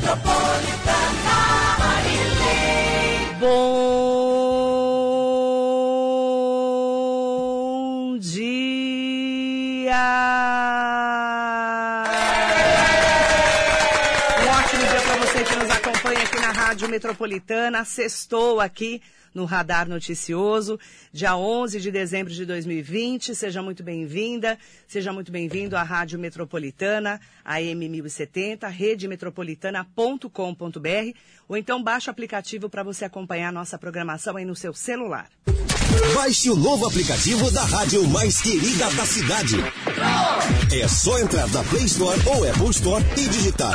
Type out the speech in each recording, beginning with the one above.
Metropolitana, Marilei. Bom dia! Um ótimo dia para você que nos acompanha aqui na Rádio Metropolitana. Sextou aqui no Radar Noticioso, dia 11 de dezembro de 2020. Seja muito bem-vinda, seja muito bem-vindo à Rádio Metropolitana, AM 1070, redemetropolitana.com.br, ou então baixe o aplicativo para você acompanhar nossa programação aí no seu celular. Baixe o novo aplicativo da rádio mais querida da cidade. É só entrar na Play Store ou Apple Store e digitar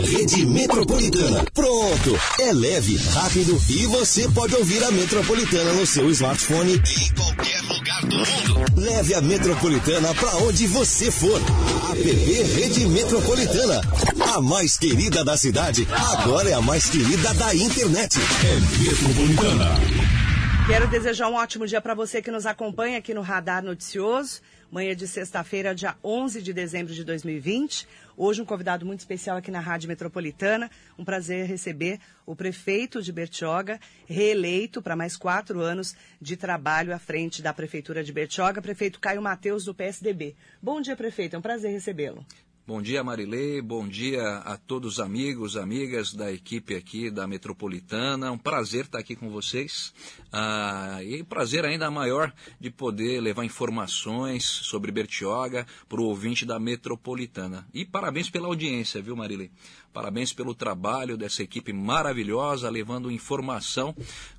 Rede Metropolitana. Pronto! É leve, rápido e você pode ouvir a Metropolitana no seu smartphone em qualquer lugar do mundo. Leve a Metropolitana para onde você for. App Rede Metropolitana. A mais querida da cidade, agora é a mais querida da internet. É Metropolitana. Quero desejar um ótimo dia para você que nos acompanha aqui no Radar Noticioso. Manhã de sexta-feira, dia 11 de dezembro de 2020. Hoje um convidado muito especial aqui na Rádio Metropolitana. Um prazer receber o prefeito de Bertioga, reeleito para mais quatro anos de trabalho à frente da Prefeitura de Bertioga, prefeito Caio Mateus, do PSDB. Bom dia, prefeito. É um prazer recebê-lo. Bom dia, Marilei. Bom dia a todos os amigos, amigas da equipe aqui da Metropolitana. Um prazer estar aqui com vocês. Ah, e prazer ainda maior de poder levar informações sobre Bertioga para o ouvinte da Metropolitana. E parabéns pela audiência, viu, Marilei? Parabéns pelo trabalho dessa equipe maravilhosa, levando informação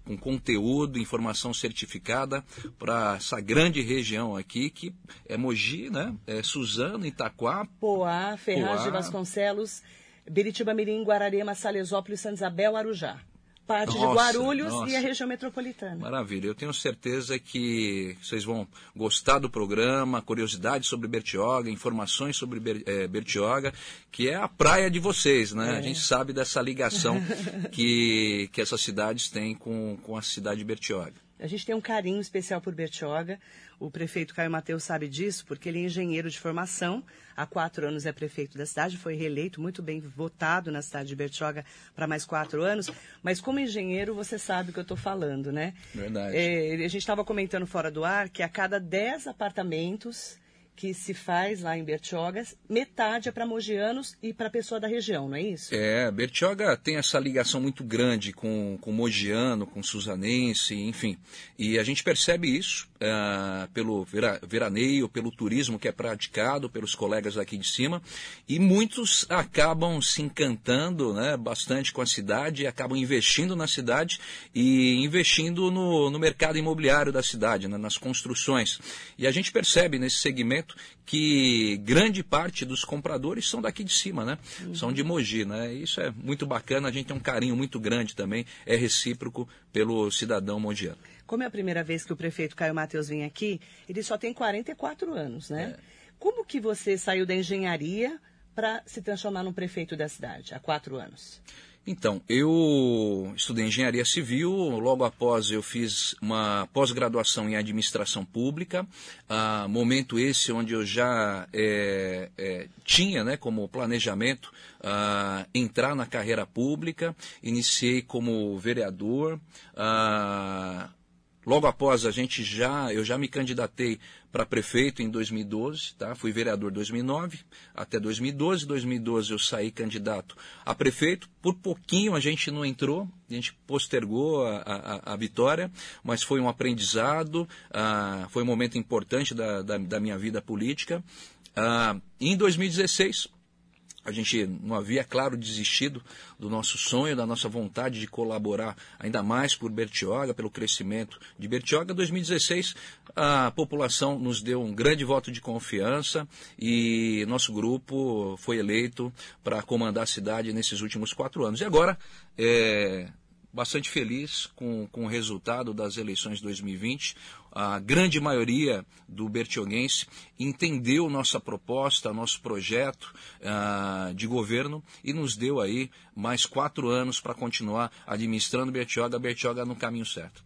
com conteúdo, informação certificada para essa grande região aqui, que é Mogi, né? É Suzano, Itaquá. Poá, Ferraz de Vasconcelos, Biritiba Mirim, Guararema, Salesópolis, Santa Isabel, Arujá parte Nossa, de Guarulhos nossa. e a região metropolitana. Maravilha, eu tenho certeza que vocês vão gostar do programa, curiosidades sobre Bertioga, informações sobre eh, Bertioga, que é a praia de vocês, né? É. A gente sabe dessa ligação que, que essas cidades têm com, com a cidade de Bertioga. A gente tem um carinho especial por Bertioga. O prefeito Caio Mateus sabe disso, porque ele é engenheiro de formação. Há quatro anos é prefeito da cidade, foi reeleito, muito bem votado na cidade de Bertioga para mais quatro anos. Mas como engenheiro, você sabe o que eu estou falando, né? Verdade. É, a gente estava comentando fora do ar que a cada dez apartamentos que se faz lá em Bertioga, metade é para mogianos e para pessoa da região, não é isso? É, Bertioga tem essa ligação muito grande com, com Mogiano, com Suzanense, enfim. E a gente percebe isso ah, pelo vera, veraneio, pelo turismo que é praticado pelos colegas aqui de cima. E muitos acabam se encantando né, bastante com a cidade, acabam investindo na cidade e investindo no, no mercado imobiliário da cidade, né, nas construções. E a gente percebe nesse segmento que grande parte dos compradores são daqui de cima, né? São de Mogi, né? Isso é muito bacana, a gente tem um carinho muito grande também, é recíproco pelo cidadão mogiano. Como é a primeira vez que o prefeito Caio Mateus vem aqui, ele só tem 44 anos, né? É. Como que você saiu da engenharia para se transformar num prefeito da cidade há quatro anos? Então, eu estudei engenharia civil, logo após eu fiz uma pós-graduação em administração pública, ah, momento esse onde eu já é, é, tinha né, como planejamento ah, entrar na carreira pública, iniciei como vereador, ah, Logo após a gente já, eu já me candidatei para prefeito em 2012, tá? Fui vereador em 2009 até 2012. 2012 eu saí candidato a prefeito. Por pouquinho a gente não entrou, a gente postergou a, a, a vitória, mas foi um aprendizado, ah, foi um momento importante da, da, da minha vida política. Ah, em 2016 a gente não havia, claro, desistido do nosso sonho, da nossa vontade de colaborar ainda mais por Bertioga, pelo crescimento de Bertioga. Em 2016, a população nos deu um grande voto de confiança e nosso grupo foi eleito para comandar a cidade nesses últimos quatro anos. E agora, é, bastante feliz com, com o resultado das eleições de 2020. A grande maioria do bertioguense entendeu nossa proposta, nosso projeto ah, de governo e nos deu aí mais quatro anos para continuar administrando Bertioga, Bertioga no caminho certo.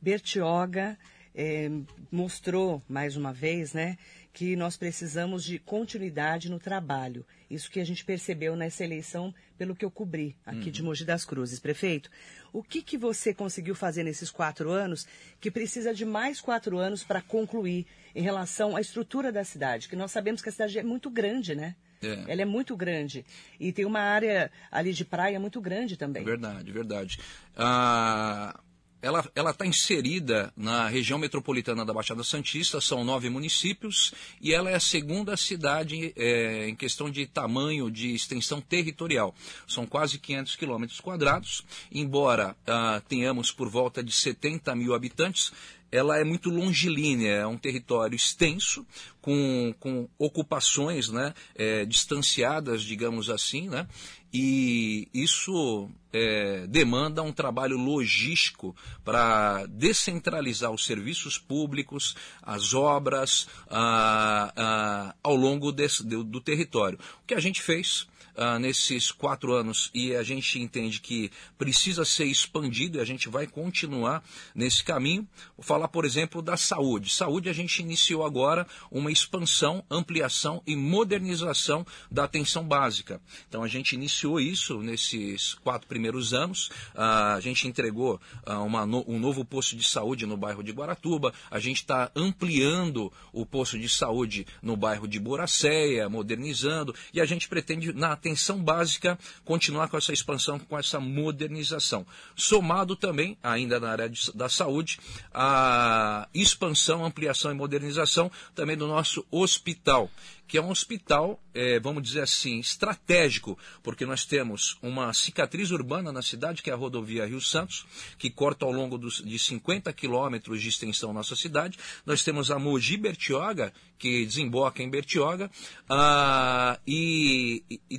Bertioga eh, mostrou mais uma vez, né, que nós precisamos de continuidade no trabalho. Isso que a gente percebeu nessa eleição, pelo que eu cobri aqui de Mogi das Cruzes. Prefeito, o que, que você conseguiu fazer nesses quatro anos que precisa de mais quatro anos para concluir em relação à estrutura da cidade? Que nós sabemos que a cidade é muito grande, né? É. Ela é muito grande. E tem uma área ali de praia muito grande também. Verdade, verdade. Ah, ela está inserida na região metropolitana da Baixada Santista, são nove municípios, e ela é a segunda cidade é, em questão de tamanho, de extensão territorial. São quase 500 quilômetros quadrados, embora ah, tenhamos por volta de 70 mil habitantes, ela é muito longilínea, é um território extenso, com, com ocupações né, é, distanciadas, digamos assim, né, e isso é, demanda um trabalho logístico para descentralizar os serviços públicos, as obras ah, ah, ao longo desse, do, do território. O que a gente fez ah, nesses quatro anos e a gente entende que precisa ser expandido e a gente vai continuar nesse caminho. Vou falar, por exemplo, da saúde. Saúde a gente iniciou agora uma expansão, ampliação e modernização da atenção básica. Então a gente iniciou isso nesses quatro primeiros anos. Ah, a gente entregou ah, uma um novo posto de saúde no bairro de Guaratuba. A gente está ampliando o posto de saúde no bairro de Boracéia, modernizando e a gente pretende na atenção básica continuar com essa expansão, com essa modernização. Somado também, ainda na área de, da saúde, a expansão, ampliação e modernização também do nosso hospital, que é um hospital, é, vamos dizer assim, estratégico, porque nós temos uma cicatriz urbana na cidade, que é a rodovia Rio Santos, que corta ao longo dos, de 50 quilômetros de extensão nossa cidade. Nós temos a Mogi Bertioga, que desemboca em Bertioga, ah, e, e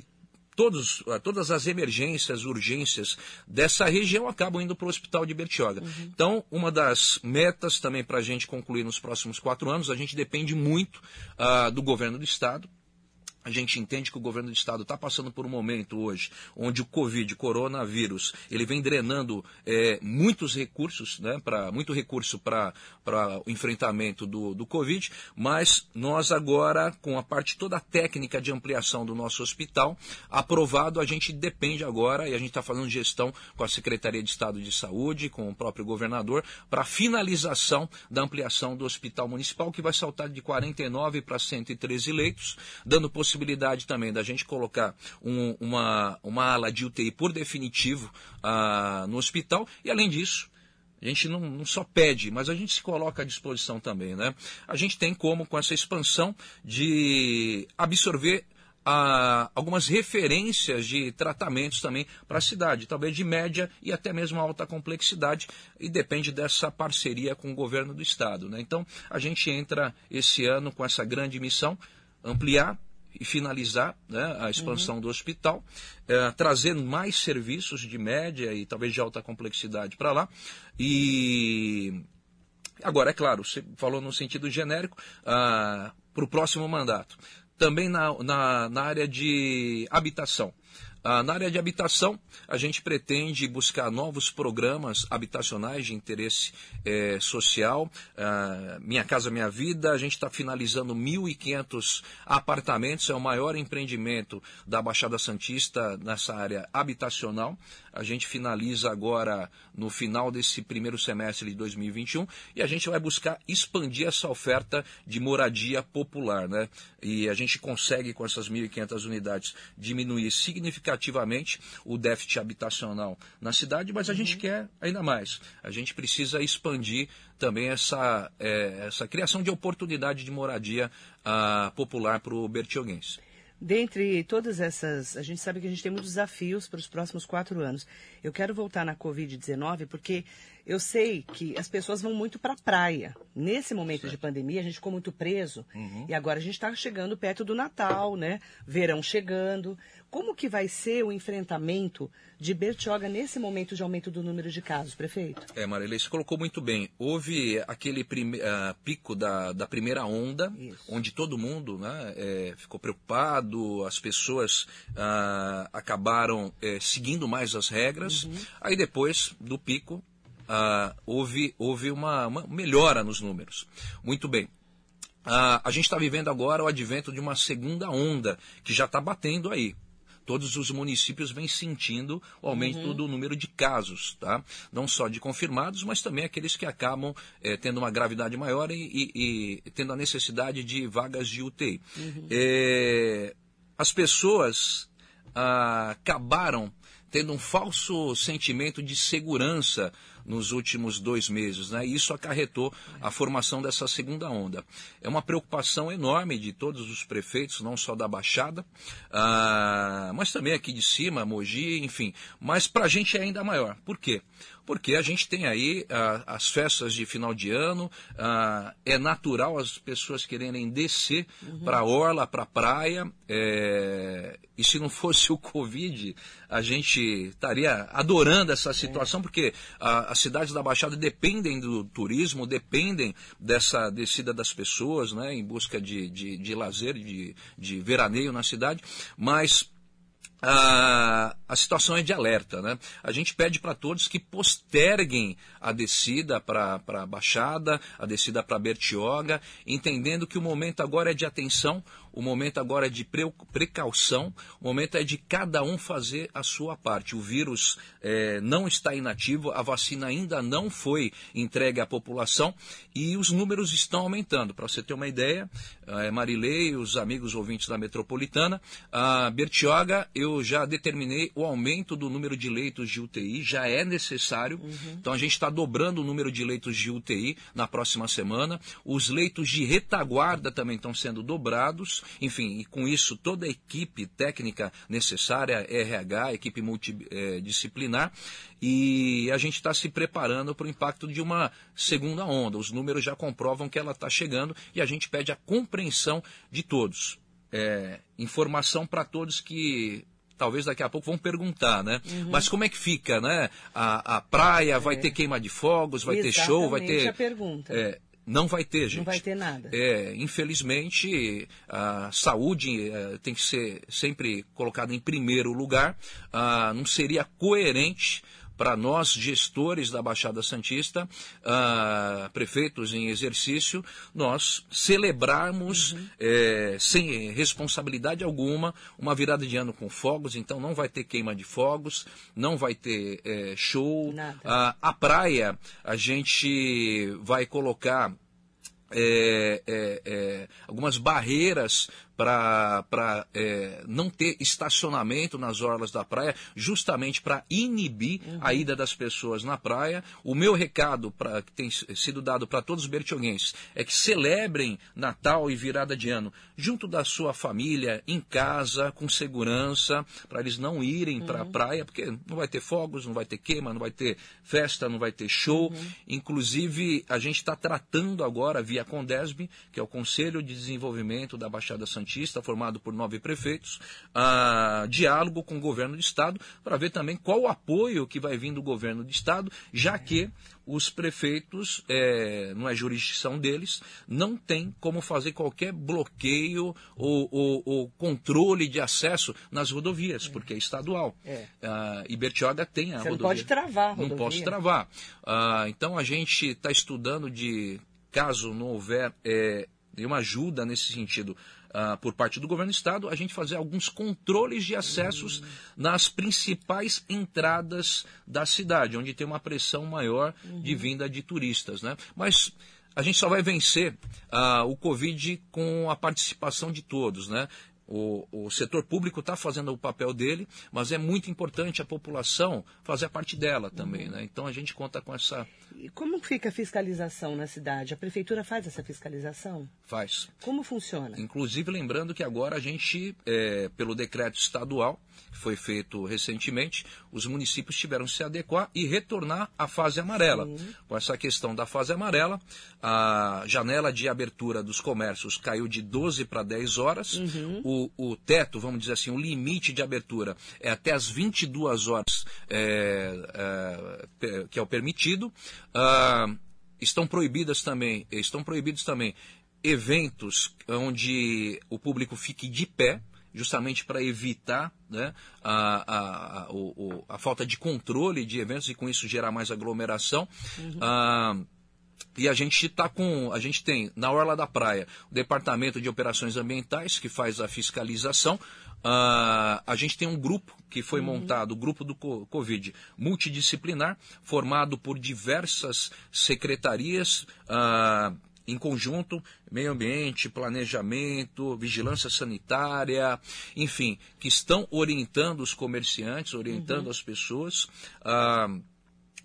todos, todas as emergências, urgências dessa região acabam indo para o Hospital de Bertioga. Uhum. Então, uma das metas também para a gente concluir nos próximos quatro anos, a gente depende muito uh, do governo do Estado, a gente entende que o governo do estado está passando por um momento hoje onde o Covid, coronavírus, ele vem drenando é, muitos recursos, né, pra, muito recurso para o enfrentamento do, do Covid, mas nós agora, com a parte toda técnica de ampliação do nosso hospital, aprovado, a gente depende agora, e a gente está fazendo gestão com a Secretaria de Estado de Saúde, com o próprio governador, para a finalização da ampliação do Hospital Municipal, que vai saltar de 49 para 113 leitos, dando possibilidade possibilidade também da gente colocar um, uma, uma ala de UTI por definitivo uh, no hospital e, além disso, a gente não, não, só pede, mas a gente se coloca à disposição também. Né? A gente tem como, com essa expansão, de absorver ah, algumas referências de tratamentos também para a cidade, talvez de média e até mesmo alta complexidade, e depende dessa parceria com o governo do estado. Né? Então, a gente entra esse ano com essa grande missão, ampliar e finalizar né, a expansão uhum. do hospital, é, trazer mais serviços de média e talvez de alta complexidade para lá. E agora, é claro, você falou no sentido genérico, ah, para o próximo mandato. Também na, na, na área de habitação. Ah, na área de habitação, a gente pretende buscar novos programas habitacionais de interesse eh, social. Ah, Minha Casa Minha Vida, a gente está finalizando 1.500 apartamentos, é o maior empreendimento da Baixada Santista nessa área habitacional. A gente finaliza agora no final desse primeiro semestre de 2021 e a gente vai buscar expandir essa oferta de moradia popular. Né? E a gente consegue, com essas 1.500 unidades, diminuir significativamente o déficit habitacional na cidade, mas a uhum. gente quer ainda mais. A gente precisa expandir também essa, é, essa criação de oportunidade de moradia uh, popular para o bertioguense. Dentre todas essas, a gente sabe que a gente tem muitos desafios para os próximos quatro anos. Eu quero voltar na Covid-19 porque eu sei que as pessoas vão muito para a praia. Nesse momento certo. de pandemia, a gente ficou muito preso. Uhum. E agora a gente está chegando perto do Natal, né? Verão chegando. Como que vai ser o enfrentamento de Bertioga nesse momento de aumento do número de casos, prefeito? É, Marília, você colocou muito bem. Houve aquele prime, uh, pico da, da primeira onda, Isso. onde todo mundo né, é, ficou preocupado, as pessoas uh, acabaram é, seguindo mais as regras. Uhum. Aí depois do pico, uh, houve, houve uma, uma melhora nos números. Muito bem. ah, a gente está vivendo agora o advento de uma segunda onda que já está batendo aí. Todos os municípios vêm sentindo o aumento do número de casos, tá? Não só de confirmados, mas também aqueles que acabam eh, tendo uma gravidade maior e, e- e tendo a necessidade de vagas de UTI. Eh, as pessoas ah, acabaram tendo um falso sentimento de segurança nos últimos dois meses, né? E isso acarretou a formação dessa segunda onda. É uma preocupação enorme de todos os prefeitos, não só da Baixada, ah, mas também aqui de cima, Mogi, enfim. Mas para a gente é ainda maior. Por quê? Porque a gente tem aí ah, as festas de final de ano, ah, é natural as pessoas quererem descer para a orla, para a praia, é, e se não fosse o Covid, a gente estaria adorando essa situação, porque ah, as cidades da Baixada dependem do turismo, dependem dessa descida das pessoas, né, em busca de, de, de lazer, de, de veraneio na cidade, mas a, a situação é de alerta. Né? A gente pede para todos que posterguem a descida para a Baixada, a descida para Bertioga, entendendo que o momento agora é de atenção, o momento agora é de pre- precaução, o momento é de cada um fazer a sua parte. O vírus eh, não está inativo, a vacina ainda não foi entregue à população e os números estão aumentando. Para você ter uma ideia, eh, Marilei, os amigos ouvintes da metropolitana, a Bertioga, eu já determinei o aumento do número de leitos de UTI, já é necessário. Então a gente está dobrando o número de leitos de UTI na próxima semana. Os leitos de retaguarda também estão sendo dobrados. Enfim, e com isso toda a equipe técnica necessária, RH, equipe multidisciplinar, e a gente está se preparando para o impacto de uma segunda onda. Os números já comprovam que ela está chegando e a gente pede a compreensão de todos. É, informação para todos que talvez daqui a pouco vão perguntar, né? Mas como é que fica, né? A, a praia vai ter queima de fogos, vai ter show, vai Exatamente ter. a pergunta. É, não vai ter, gente. vai ter nada. É, infelizmente, a saúde eh, tem que ser sempre colocada em primeiro lugar. Ah, não seria coerente para nós, gestores da Baixada Santista, ah, prefeitos em exercício, nós celebrarmos Uhum. eh, sem responsabilidade alguma uma virada de ano com fogos. Então, não vai ter queima de fogos, não vai ter eh, show. Ah, a praia, a gente vai colocar é, é, é, algumas barreiras para não ter estacionamento nas orlas da praia, justamente para inibir a ida das pessoas na praia. O meu recado pra, que tem sido dado para todos os bertioguenses é que celebrem Natal e virada de ano junto da sua família, em casa, com segurança, para eles não irem para a praia, porque não vai ter fogos, não vai ter queima, não vai ter festa, não vai ter show. Inclusive, a gente está tratando agora, via Condesb, que é o Conselho de Desenvolvimento da Baixada Santista, formado por nove prefeitos, ah, diálogo com o governo do Estado, para ver também qual o apoio que vai vir do governo do Estado, já que os prefeitos, eh, não é jurisdição deles, não tem como fazer qualquer bloqueio ou, ou- ou controle de acesso nas rodovias, porque é estadual. É. Ah, e Bertioga tem a Você não rodovia. pode travar a Não rodovia. posso travar. Ah, então a gente está estudando de, caso não houver eh, nenhuma ajuda nesse sentido ah, por parte do governo do estado, a gente fazer alguns controles de acessos nas principais entradas da cidade, onde tem uma pressão maior de vinda de turistas. Né? Mas a gente só vai vencer ah, o Covid com a participação de todos, né? O, o setor público está fazendo o papel dele, mas é muito importante a população fazer a parte dela também, né? Então a gente conta com essa E como fica a fiscalização na cidade? A prefeitura faz essa fiscalização? faz. Como funciona? Inclusive lembrando que agora a gente, é, pelo decreto estadual que foi feito recentemente, os municípios tiveram que se adequar e retornar à fase amarela. Com essa questão da fase amarela, a janela de abertura dos comércios caiu de 12 para 10 horas. O, o teto, vamos dizer assim, o limite de abertura é até as 22 horas, é, é, que é o permitido. Ah, estão proibidas também, estão proibidos também eventos onde o público fique de pé, justamente para evitar né, a, a, a, o- o- a falta de controle de eventos e com isso gerar mais aglomeração. Ah, E a gente tá com, a gente tem na orla da praia o departamento de operações ambientais que faz a fiscalização. Ah, a gente tem um grupo que foi montado, o grupo do co- Covid, multidisciplinar, formado por diversas secretarias. ah, em conjunto, meio ambiente, planejamento, vigilância sanitária, enfim, que estão orientando os comerciantes, orientando as pessoas. Ah,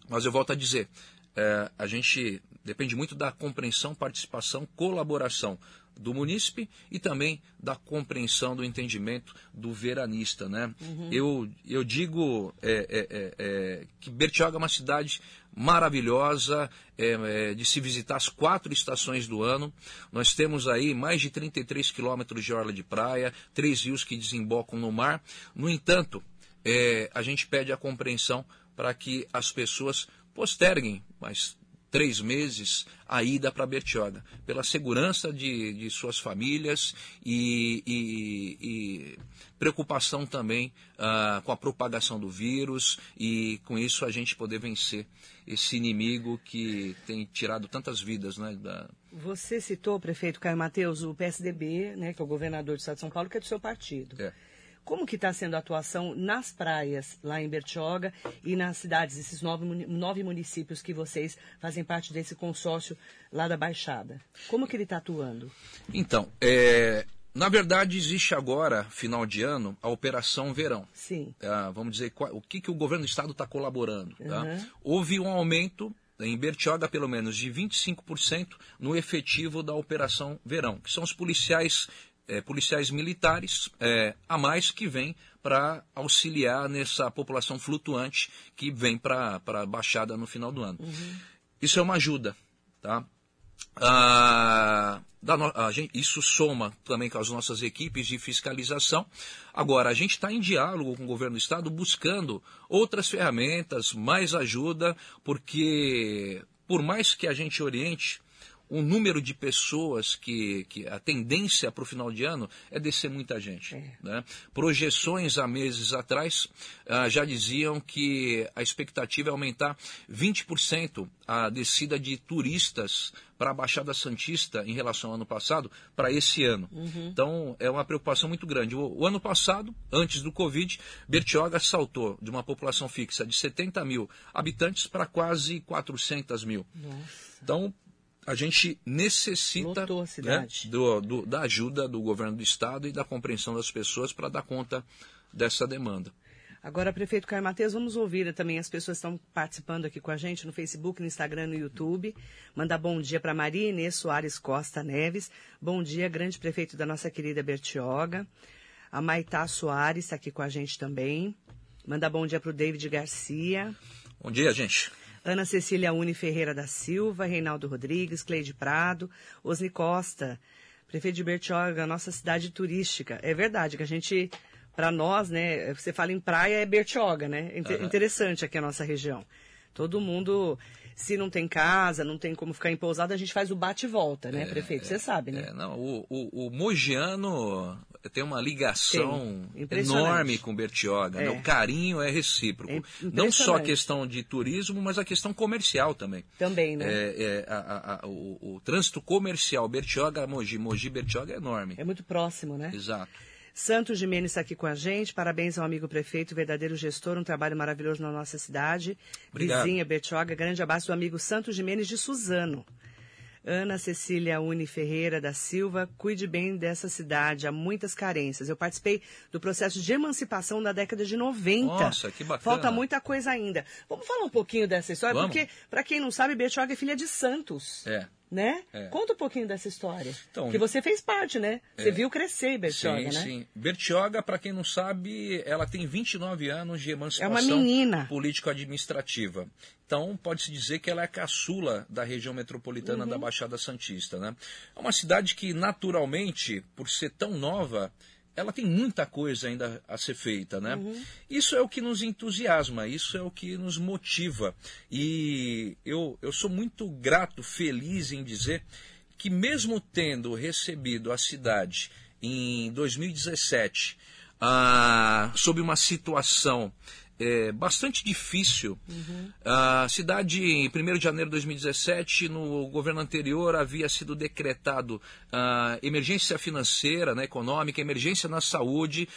mas eu volto a dizer, é, a gente depende muito da compreensão, participação, colaboração do munícipe e também da compreensão do entendimento do veranista, né? Eu, eu digo é, é, é, é, que Bertioga é uma cidade maravilhosa é, é, de se visitar as quatro estações do ano. Nós temos aí mais de 33 quilômetros de orla de praia, três rios que desembocam no mar. No entanto, a gente pede a compreensão para que as pessoas posterguem mais três meses a ida para Bertioga, pela segurança de, de suas famílias e, e- e preocupação também ah, com a propagação do vírus e com isso a gente poder vencer esse inimigo que tem tirado tantas vidas, né? da- Você citou, prefeito Caio Mateus, o PSDB, né, que é o governador do estado de São Paulo, que é do seu partido. é. Como que está sendo a atuação nas praias lá em Bertioga e nas cidades, esses nove, nove municípios que vocês fazem parte desse consórcio lá da Baixada? Como que ele está atuando? Então, é, na verdade existe agora, final de ano, a Operação Verão. Sim. Ah, vamos dizer, qual- o que, que o governo do estado está colaborando. tá? Uhum. Houve um aumento, em Bertioga pelo menos, de 25% no efetivo da Operação Verão, que são os policiais, eh, policiais militares eh, a mais que vêm para auxiliar nessa população flutuante que vem para a Baixada no final do ano. Isso é uma ajuda. Tá? Ah, gente- isso soma também com as nossas equipes de fiscalização. Agora, a gente está em diálogo com o governo do Estado buscando outras ferramentas, mais ajuda, porque por mais que a gente oriente, o número de pessoas que, que a tendência para o final de ano é descer muita gente. né? Projeções há meses atrás ah, já diziam que a expectativa é aumentar 20% a descida de turistas para a Baixada Santista em relação ao ano passado para esse ano. Então é uma preocupação muito grande. O, o ano passado, antes do Covid, Bertioga saltou de uma população fixa de 70 mil habitantes para quase 400 mil. Então, a gente necessita a né, do- do- da ajuda do governo do estado e da compreensão das pessoas para dar conta dessa demanda. Agora, prefeito Caio Mateus, vamos ouvir também as pessoas que estão participando aqui com a gente no Facebook, no Instagram, no YouTube. Mandar bom dia para Maria Inês Soares Costa Neves. Bom dia, grande prefeito da nossa querida Bertioga. A Maitá Soares está aqui com a gente também. Mandar bom dia para o David Garcia. Bom dia, gente. Ana Cecília Uni Ferreira da Silva, Reinaldo Rodrigues, Cleide Prado, Osni Costa, prefeito de Bertioga, nossa cidade turística. É verdade que a gente, para nós, né, você fala em praia, é Bertioga, né? Inte- Aham. Interessante aqui a nossa região. Todo mundo, se não tem casa, não tem como ficar em pousada, a gente faz o bate e volta, né, prefeito? Você sabe, né? É, não, o, o, o Mogiano tem uma ligação enorme com Bertioga. né? É. O carinho é recíproco. É Não só a questão de turismo, mas a questão comercial também. Também, né? É, é, a- a- o, o trânsito comercial Bertioga-Mogi, Mogi-Bertioga é enorme. É muito próximo, né? Exato. Santos Gimenez está aqui com a gente. Parabéns ao amigo prefeito, verdadeiro gestor, um trabalho maravilhoso na nossa cidade. Obrigado. Vizinha Bertioga, grande abraço do amigo Santos Gimenez de Suzano. Ana Cecília Uni Ferreira da Silva, cuide bem dessa cidade, há muitas carências. Eu participei do processo de emancipação da década de 90. Nossa, que bacana. Falta muita coisa ainda. Vamos falar um pouquinho dessa história, Vamos. porque, para quem não sabe, Bertioga é filha de Santos. É. Né? É. Conta um pouquinho dessa história. Então, que você fez parte, né? Você é. viu crescer Bertioga, sim, né? sim. Bertioga, para quem não sabe, ela tem 29 anos de emancipação É uma menina. político-administrativa. Então, pode-se dizer que ela é a caçula da região metropolitana Uhum. da Baixada Santista. Né? É uma cidade que, naturalmente, por ser tão nova, ela tem muita coisa ainda a ser feita. Né? Isso é o que nos entusiasma, isso é o que nos motiva. E eu, eu sou muito grato, feliz em dizer que mesmo tendo recebido a cidade em 2017 ah, sob uma situação é, bastante difícil. A cidade, em 1 de janeiro de 2017, no governo anterior, havia sido decretado ah, emergência financeira, né, econômica, emergência na saúde.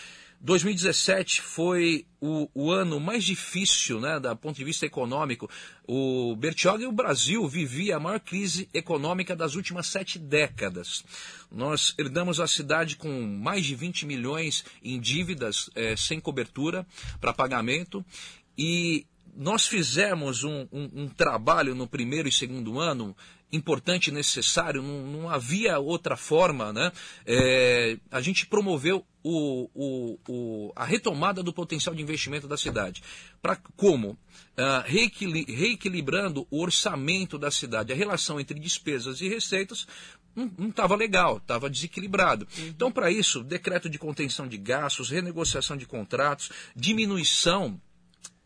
2017 foi o, o ano mais difícil, né, do ponto de vista econômico. O Bertioga e o Brasil vivia a maior crise econômica das últimas sete décadas. Nós herdamos a cidade com mais de 20 milhões em dívidas eh, sem cobertura para pagamento e nós fizemos um, um, um trabalho no primeiro e segundo ano importante e necessário, não, não havia outra forma, né? É, a gente promoveu o, o, o, a retomada do potencial de investimento da cidade. Para como? Ah, reequili- reequilibrando o orçamento da cidade, a relação entre despesas e receitas não estava legal, estava desequilibrado. Então, para isso, decreto de contenção de gastos, renegociação de contratos, diminuição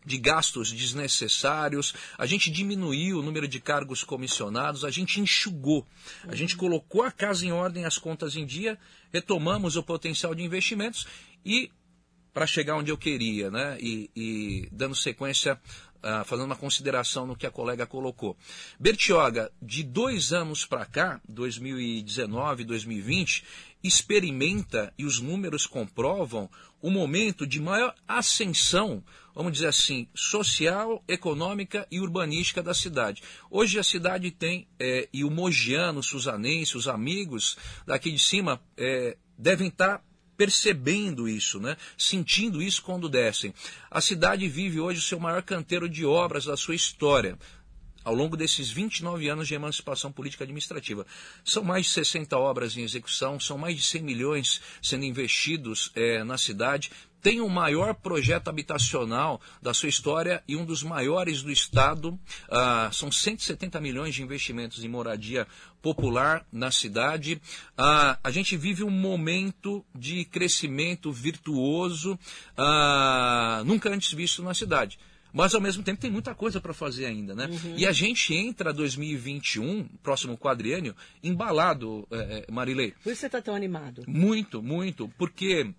de gastos desnecessários, a gente diminuiu o número de cargos comissionados, a gente enxugou, a gente colocou a casa em ordem, as contas em dia, retomamos o potencial de investimentos e para chegar onde eu queria, né? E, e dando sequência, ah, fazendo uma consideração no que a colega colocou. Bertioga, de dois anos para cá, 2019, 2020, experimenta e os números comprovam o momento de maior ascensão, vamos dizer assim, social, econômica e urbanística da cidade. Hoje a cidade tem, eh, e o mogiano, suzanense, os amigos daqui de cima eh, devem estar percebendo isso, né? sentindo isso quando descem. A cidade vive hoje o seu maior canteiro de obras da sua história ao longo desses 29 anos de emancipação política administrativa. São mais de 60 obras em execução, são mais de 100 milhões sendo investidos eh, na cidade. Tem o maior projeto habitacional da sua história e um dos maiores do Estado. Ah, são 170 milhões de investimentos em moradia popular na cidade. Ah, a gente vive um momento de crescimento virtuoso ah, nunca antes visto na cidade. Mas ao mesmo tempo tem muita coisa para fazer ainda, né? E a gente entra 2021, próximo quadriênio, embalado, eh, eh, Marilei. Por isso você está tão animado. Muito, muito, porque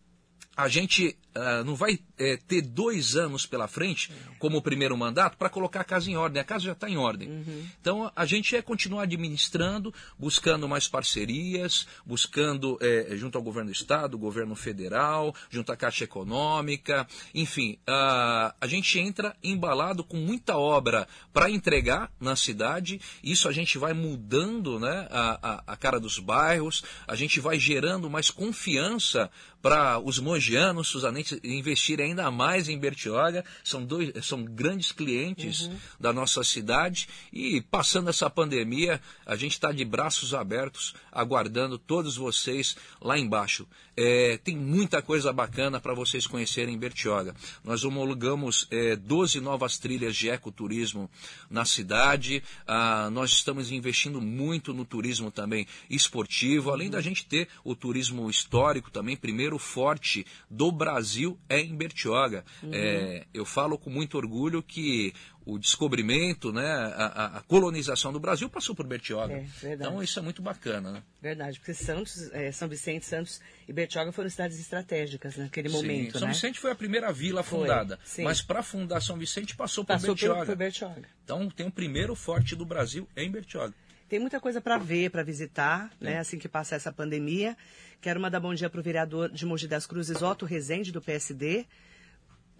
a gente ah, não vai eh, ter dois anos pela frente, como o primeiro mandato, para colocar a casa em ordem. A casa já está em ordem. Então a gente é continuar administrando, buscando mais parcerias, buscando, eh, junto ao governo do Estado, governo federal, junto à Caixa Econômica, enfim, ah, a gente entra embalado com muita obra para entregar na cidade. Isso a gente vai mudando né, a, a, a cara dos bairros, a gente vai gerando mais confiança para os mogianos, suzanenses, investirem ainda mais em Bertioga. São, dois, são grandes clientes da nossa cidade. E passando essa pandemia, a gente está de braços abertos, aguardando todos vocês lá embaixo. É, tem muita coisa bacana para vocês conhecerem em Bertioga. Nós homologamos é, 12 novas trilhas de ecoturismo na cidade. Ah, nós estamos investindo muito no turismo também esportivo, além da gente ter o turismo histórico também, primeiro forte do Brasil é em Bertioga. É, eu falo com muito orgulho que o descobrimento, né, a, a- colonização do Brasil passou por Bertioga. É, verdade. então isso é muito bacana, né? Verdade, porque Santos, eh, São Vicente, Santos e Bertioga foram cidades estratégicas naquele Sim, momento, São né? Vicente foi a primeira vila Foi, fundada, sim. mas para fundar São Vicente passou por Passou por, Bertioga. por Bertioga. Então tem o primeiro forte do Brasil em Bertioga. Tem muita coisa para ver, para visitar, né? Assim que passar essa pandemia. Quero mandar bom dia para o vereador de Mogi das Cruzes, Otto Rezende, do PSD.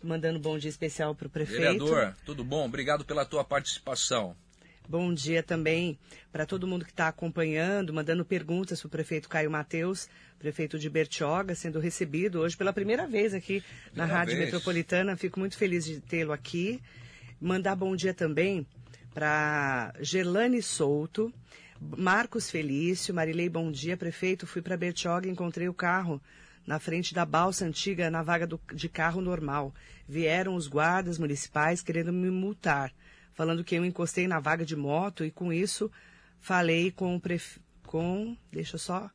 Mandando bom dia especial para o prefeito. Vereador, tudo bom? Obrigado pela tua participação. Bom dia também para todo mundo que está acompanhando, mandando perguntas para o prefeito Caio Mateus, prefeito de Bertioga, sendo recebido hoje pela primeira vez aqui na Primeira Rádio vez. Metropolitana. Fico muito feliz de tê-lo aqui. Mandar bom dia também para Gerlane Souto, Marcos Felício, Marilei, bom dia, prefeito. Fui para Bertioga e encontrei o carro na frente da balsa antiga na vaga do- de carro normal. Vieram os guardas municipais querendo me multar, falando que eu encostei na vaga de moto e com isso falei com o prefeito. Com. Deixa eu só.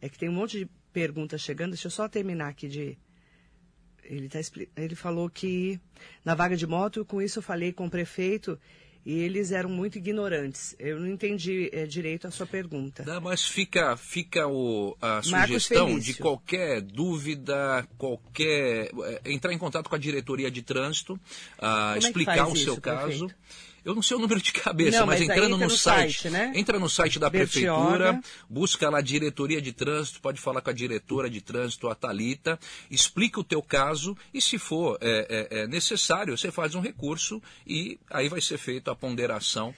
É que tem um monte de perguntas chegando, deixa eu só terminar aqui de. Ele, tá, ele falou que na vaga de moto, com isso eu falei com o prefeito e eles eram muito ignorantes. Eu não entendi é, direito a sua pergunta. Não, mas fica, fica o, a sugestão de qualquer dúvida, qualquer. é, entrar em contato com a diretoria de trânsito, que explicar o seu isso, caso. prefeito? Eu não sei o número de cabeça, Não, mas, mas entrando entra no, no site, site, né? entra no site da Bertioga. prefeitura, busca lá a diretoria de trânsito, pode falar com a diretora de trânsito, a Talita, explica o teu caso e se for é, é, é necessário, você faz um recurso e aí vai ser feita a ponderação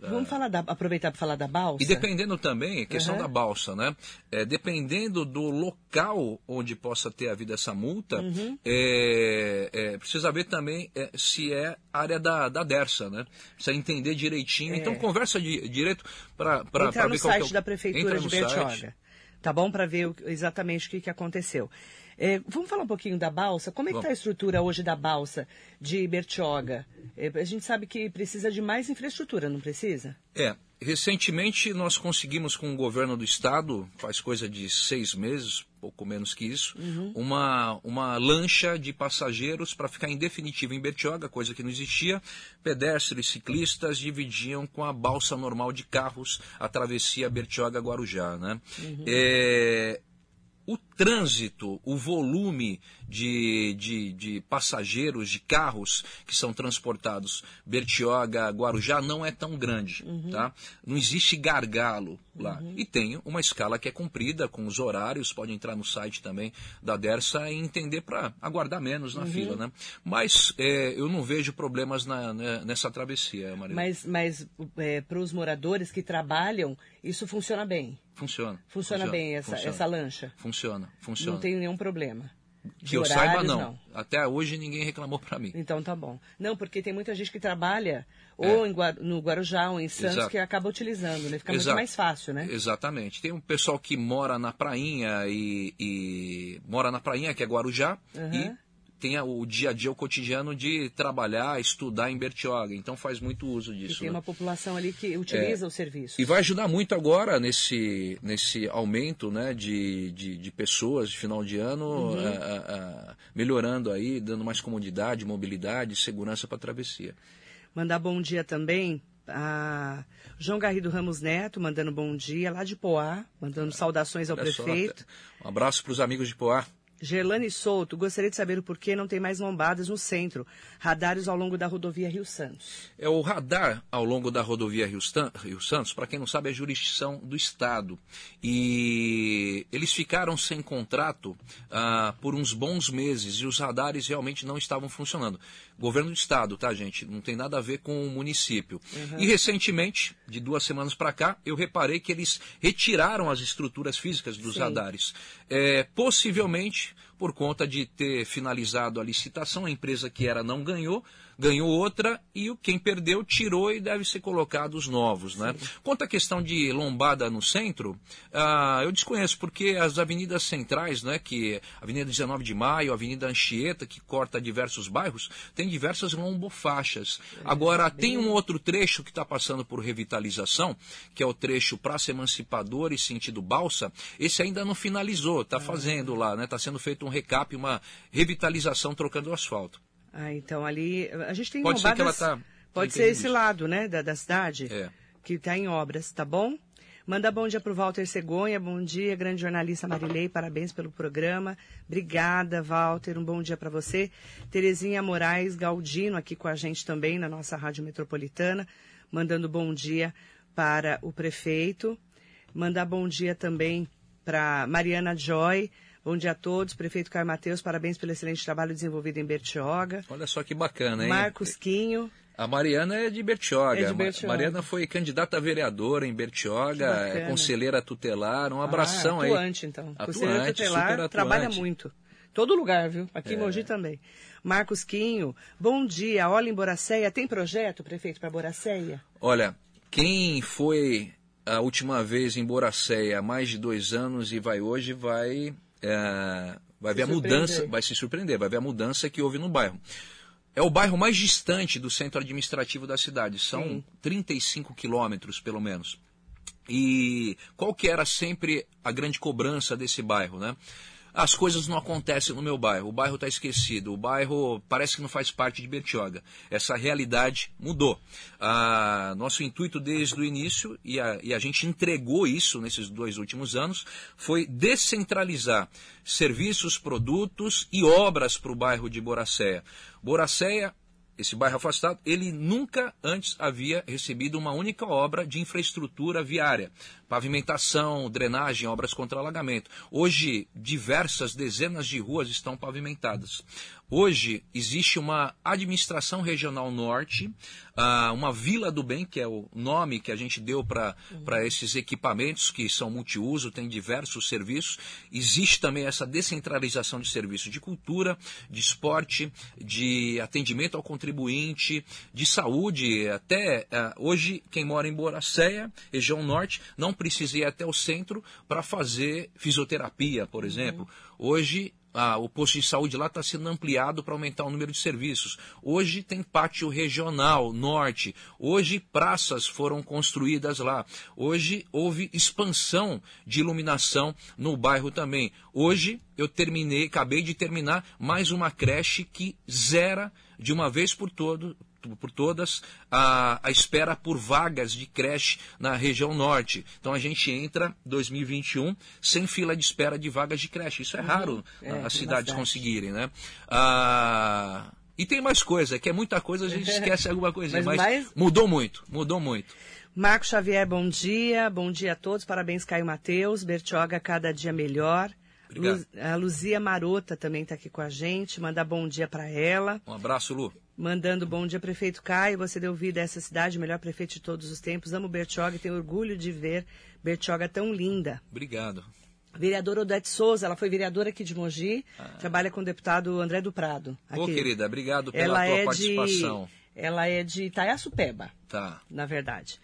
Vamos falar da, aproveitar para falar da balsa? e dependendo também, a questão Uhum. da balsa, né? É, dependendo do local onde possa ter havido essa multa, Uhum. é, é, precisa ver também é, se é área da, da DERSA, né? Precisa entender direitinho. Então conversa de, direito para É. Entrar no ver é site da Prefeitura entra de Bertioga. Tá bom? Para ver exatamente o que, que aconteceu. É, vamos falar um pouquinho da balsa? Como é que está a estrutura hoje da balsa de Bertioga? É, a gente sabe que precisa de mais infraestrutura, não precisa? É, recentemente nós conseguimos com o governo do estado, faz coisa de seis meses, pouco menos que isso, uma, uma lancha de passageiros para ficar em definitivo em Bertioga, coisa que não existia. Pedestres, ciclistas dividiam com a balsa normal de carros a travessia Bertioga-Guarujá. Né? É, o trânsito, o volume de, de, de passageiros, de carros que são transportados Bertioga, Guarujá, não é tão grande. Tá? Não existe gargalo lá. E tem uma escala que é cumprida com os horários, pode entrar no site também da Dersa e entender para aguardar menos na fila. Né? Mas é, eu não vejo problemas na- né, nessa travessia, Maria. Mas, mas para os moradores que trabalham, isso funciona bem. Funciona. Funciona, bem essa, funciona. essa lancha. Funciona, funciona. Não tem nenhum problema. Que eu horários, saiba, não. Até hoje ninguém reclamou para mim. Então tá bom. Não, porque tem muita gente que trabalha ou em Gua- no Guarujá ou em Santos É. Exato. que acaba utilizando, né? Fica muito Exato. mais fácil, né? Exatamente. Tem um pessoal que mora na prainha e, e mora na prainha, que é Guarujá, Uhum. e tem o dia a dia, o cotidiano de trabalhar, estudar em Bertioga. Então faz muito uso E disso. tem né? uma população ali que utiliza o serviço. E vai ajudar muito agora nesse, nesse aumento né, de, de, de pessoas de final de ano, Uhum. a- a- a- melhorando aí, dando mais comodidade, mobilidade, segurança para a travessia. Mandar bom dia também a João Garrido Ramos Neto, mandando bom dia, lá de Poá, mandando saudações ao Olha só, prefeito. um abraço para os amigos de Poá. Gerlane Souto, gostaria de saber o porquê não tem mais lombadas no centro, radares ao longo da rodovia Rio Santos. É o radar ao longo da rodovia Rio, Stan- Rio Santos, para quem não sabe, é jurisdição do Estado. E eles ficaram sem contrato ah, por uns bons meses e os radares realmente não estavam funcionando. Governo do Estado, tá, gente? Não tem nada a ver com o município. E recentemente, de duas semanas para cá, eu reparei que eles retiraram as estruturas físicas dos Sim. radares. É, possivelmente por conta de ter finalizado a licitação, a empresa que era não ganhou, ganhou outra e o quem perdeu tirou e deve ser colocado os novos. Né? Quanto à questão de lombada no centro, ah, eu desconheço, porque as avenidas centrais, né, que Avenida 19 de Maio, Avenida Anchieta, que corta diversos bairros, tem diversas lombofaixas. Agora, tem um outro trecho que está passando por revitalização, que é o trecho Praça Emancipadora e sentido Balsa. Esse ainda não finalizou, está fazendo lá, está sendo feito um recap, uma revitalização trocando o asfalto. Ah, então ali a gente tem Pode ser que ela tá- Pode ser esse entendendo lado, né, da, da cidade, É. que está em obras, tá bom? Manda bom dia pro Walter Cegonha, bom dia, grande jornalista Marilei, parabéns pelo programa. Obrigada, Walter, um bom dia para você. Terezinha Moraes Galdino aqui com a gente também na nossa Rádio Metropolitana, mandando bom dia para o prefeito. Mandar bom dia também para Mariana Joy. Bom dia a todos, prefeito Caio Mateus, parabéns pelo excelente trabalho desenvolvido em Bertioga. Olha só que bacana, hein? Marcos Quinho, A Mariana é de Bertioga. É de Bertioga. Mariana foi candidata a vereadora em Bertioga, é conselheira tutelar, um abração ah, aí. atuante, então. Atuante, Conselheiro super tutelar atuante. trabalha muito. Todo lugar, viu? Aqui em Mogi também. Marcos Quinho, bom dia. Olha em Boracéia, tem projeto, prefeito, para Boracéia? Olha, quem foi a última vez em Boracéia há mais de dois anos e vai hoje, vai, é, vai Se ver a mudança, vai se surpreender, vai ver a mudança que houve no bairro. É o bairro mais distante do centro administrativo da cidade, são Sim. 35 quilômetros, pelo menos. E qual que era sempre a grande cobrança desse bairro, né? As coisas não acontecem no meu bairro, o bairro está esquecido, o bairro parece que não faz parte de Bertioga. Essa realidade mudou. Ah, nosso intuito desde o início, e a, e a gente entregou isso nesses dois últimos anos, foi descentralizar serviços, produtos e obras para o bairro de Boracéia. Boracéia esse bairro afastado, ele nunca antes havia recebido uma única obra de infraestrutura viária, pavimentação, drenagem, obras contra alagamento. Hoje, diversas dezenas de ruas estão pavimentadas. Hoje existe uma administração regional norte, uh, uma Vila do Bem, que é o nome que a gente deu para esses equipamentos que são multiuso, tem diversos serviços. Existe também essa descentralização de serviços de cultura, de esporte, de atendimento ao contribuinte, de saúde. Até uh, hoje, quem mora em Boracéia, região norte, não precisa ir até o centro para fazer fisioterapia, por exemplo. Hoje ah, o posto de saúde lá está sendo ampliado para aumentar o número de serviços. Hoje tem pátio regional, norte. Hoje praças foram construídas lá. Hoje houve expansão de iluminação no bairro também. Hoje eu terminei, acabei de terminar mais uma creche que zera de uma vez por todo, por todas a, a, espera por vagas de creche na região norte. Então a gente entra 2021 sem fila de espera de vagas de creche. Isso é uhum. raro é, as cidades conseguirem, né? Ah, e tem mais coisa, que é muita coisa, a gente esquece alguma coisinha, mas, mas mais... mudou muito, mudou muito. Marco Xavier, bom dia, bom dia a todos, parabéns Caio Mateus, Bertioga cada dia melhor. Lu, a Luzia Marota também está aqui com a gente, mandar bom dia para ela. Um abraço, Lu. Mandando bom dia, prefeito Caio. Você deu vida a essa cidade, melhor prefeito de todos os tempos. Amo Bertioga e tenho orgulho de ver Bertioga tão linda. Obrigado. Vereadora Odete Souza, ela foi vereadora aqui de Mogi, ah. trabalha com o deputado André do Prado. Aqui. Ô, querida, obrigado pela ela tua é participação. De, ela é de Itaiaçupeba, tá. na verdade.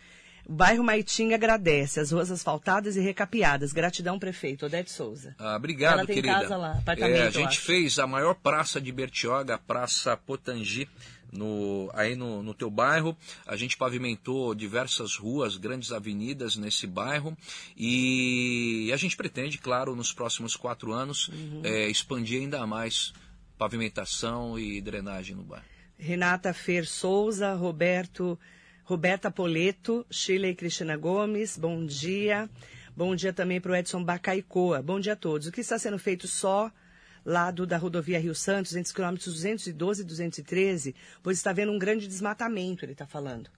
O bairro Maitim agradece as ruas asfaltadas e recapeadas. Gratidão, prefeito. Odete Souza. Ah, obrigado, Ela tem querida. casa lá, apartamento, é, a gente fez a maior praça de Bertioga, a Praça Potangi, no, aí no, no teu bairro. A gente pavimentou diversas ruas, grandes avenidas nesse bairro. E a gente pretende, claro, nos próximos quatro anos, uhum. é, expandir ainda mais pavimentação e drenagem no bairro. Renata Fer Souza, Roberto Roberta Poleto, Sheila e Cristina Gomes, bom dia. Bom dia também para o Edson Bacaicoa. Bom dia a todos. O que está sendo feito só lado da rodovia Rio Santos, entre os quilômetros 212 e 213, pois está havendo um grande desmatamento, ele está falando.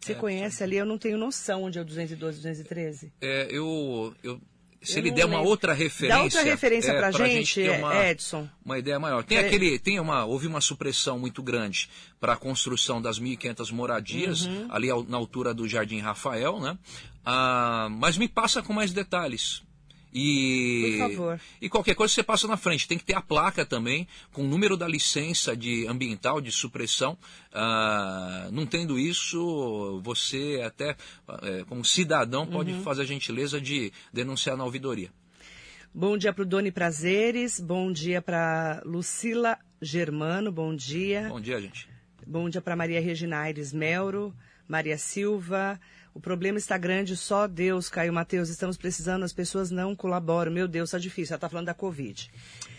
Você é, conhece ali? Eu não tenho noção onde é o 212 e 213. É, eu, eu se ele der uma outra referência. Dá outra referência é, para a gente, gente uma, Edson. Uma ideia maior. Tem é. aquele, tem uma, houve uma supressão muito grande para a construção das 1.500 moradias, uhum. ali na altura do Jardim Rafael, né? Ah, mas me passa com mais detalhes. E, Por favor. E qualquer coisa você passa na frente. Tem que ter a placa também, com o número da licença de ambiental, de supressão. Ah, não tendo isso, você até, é, como cidadão, pode uhum. fazer a gentileza de denunciar na ouvidoria. Bom dia para o Doni Prazeres, bom dia para Lucila Germano, bom dia. Bom dia, gente. Bom dia para Maria Regina Aires Melro, Maria Silva, o problema está grande, só Deus, Caio Mateus. Estamos precisando, as pessoas não colaboram. Meu Deus, está difícil. Ela está falando da Covid.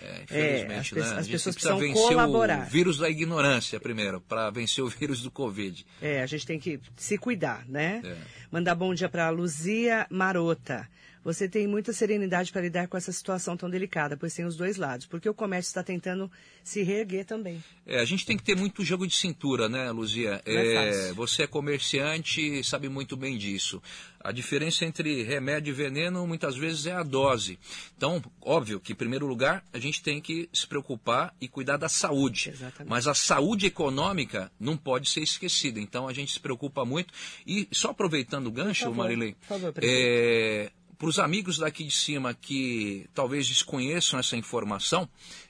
É, infelizmente, é, as, né? as pessoas precisam colaborar. o vírus da ignorância primeiro, para vencer o vírus do Covid. É, a gente tem que se cuidar, né? É. Mandar bom dia para Luzia Marota. Você tem muita serenidade para lidar com essa situação tão delicada, pois tem os dois lados, porque o comércio está tentando se reerguer também. É, a gente tem que ter muito jogo de cintura, né, Luzia? É, você é comerciante e sabe muito bem disso. A diferença entre remédio e veneno muitas vezes é a dose. Então, óbvio que, em primeiro lugar, a gente tem que se preocupar e cuidar da saúde. Exatamente. Mas a saúde econômica não pode ser esquecida. Então, a gente se preocupa muito. E só aproveitando o gancho, Marilei, por favor, é, para os amigos daqui de cima que talvez desconheçam essa informação,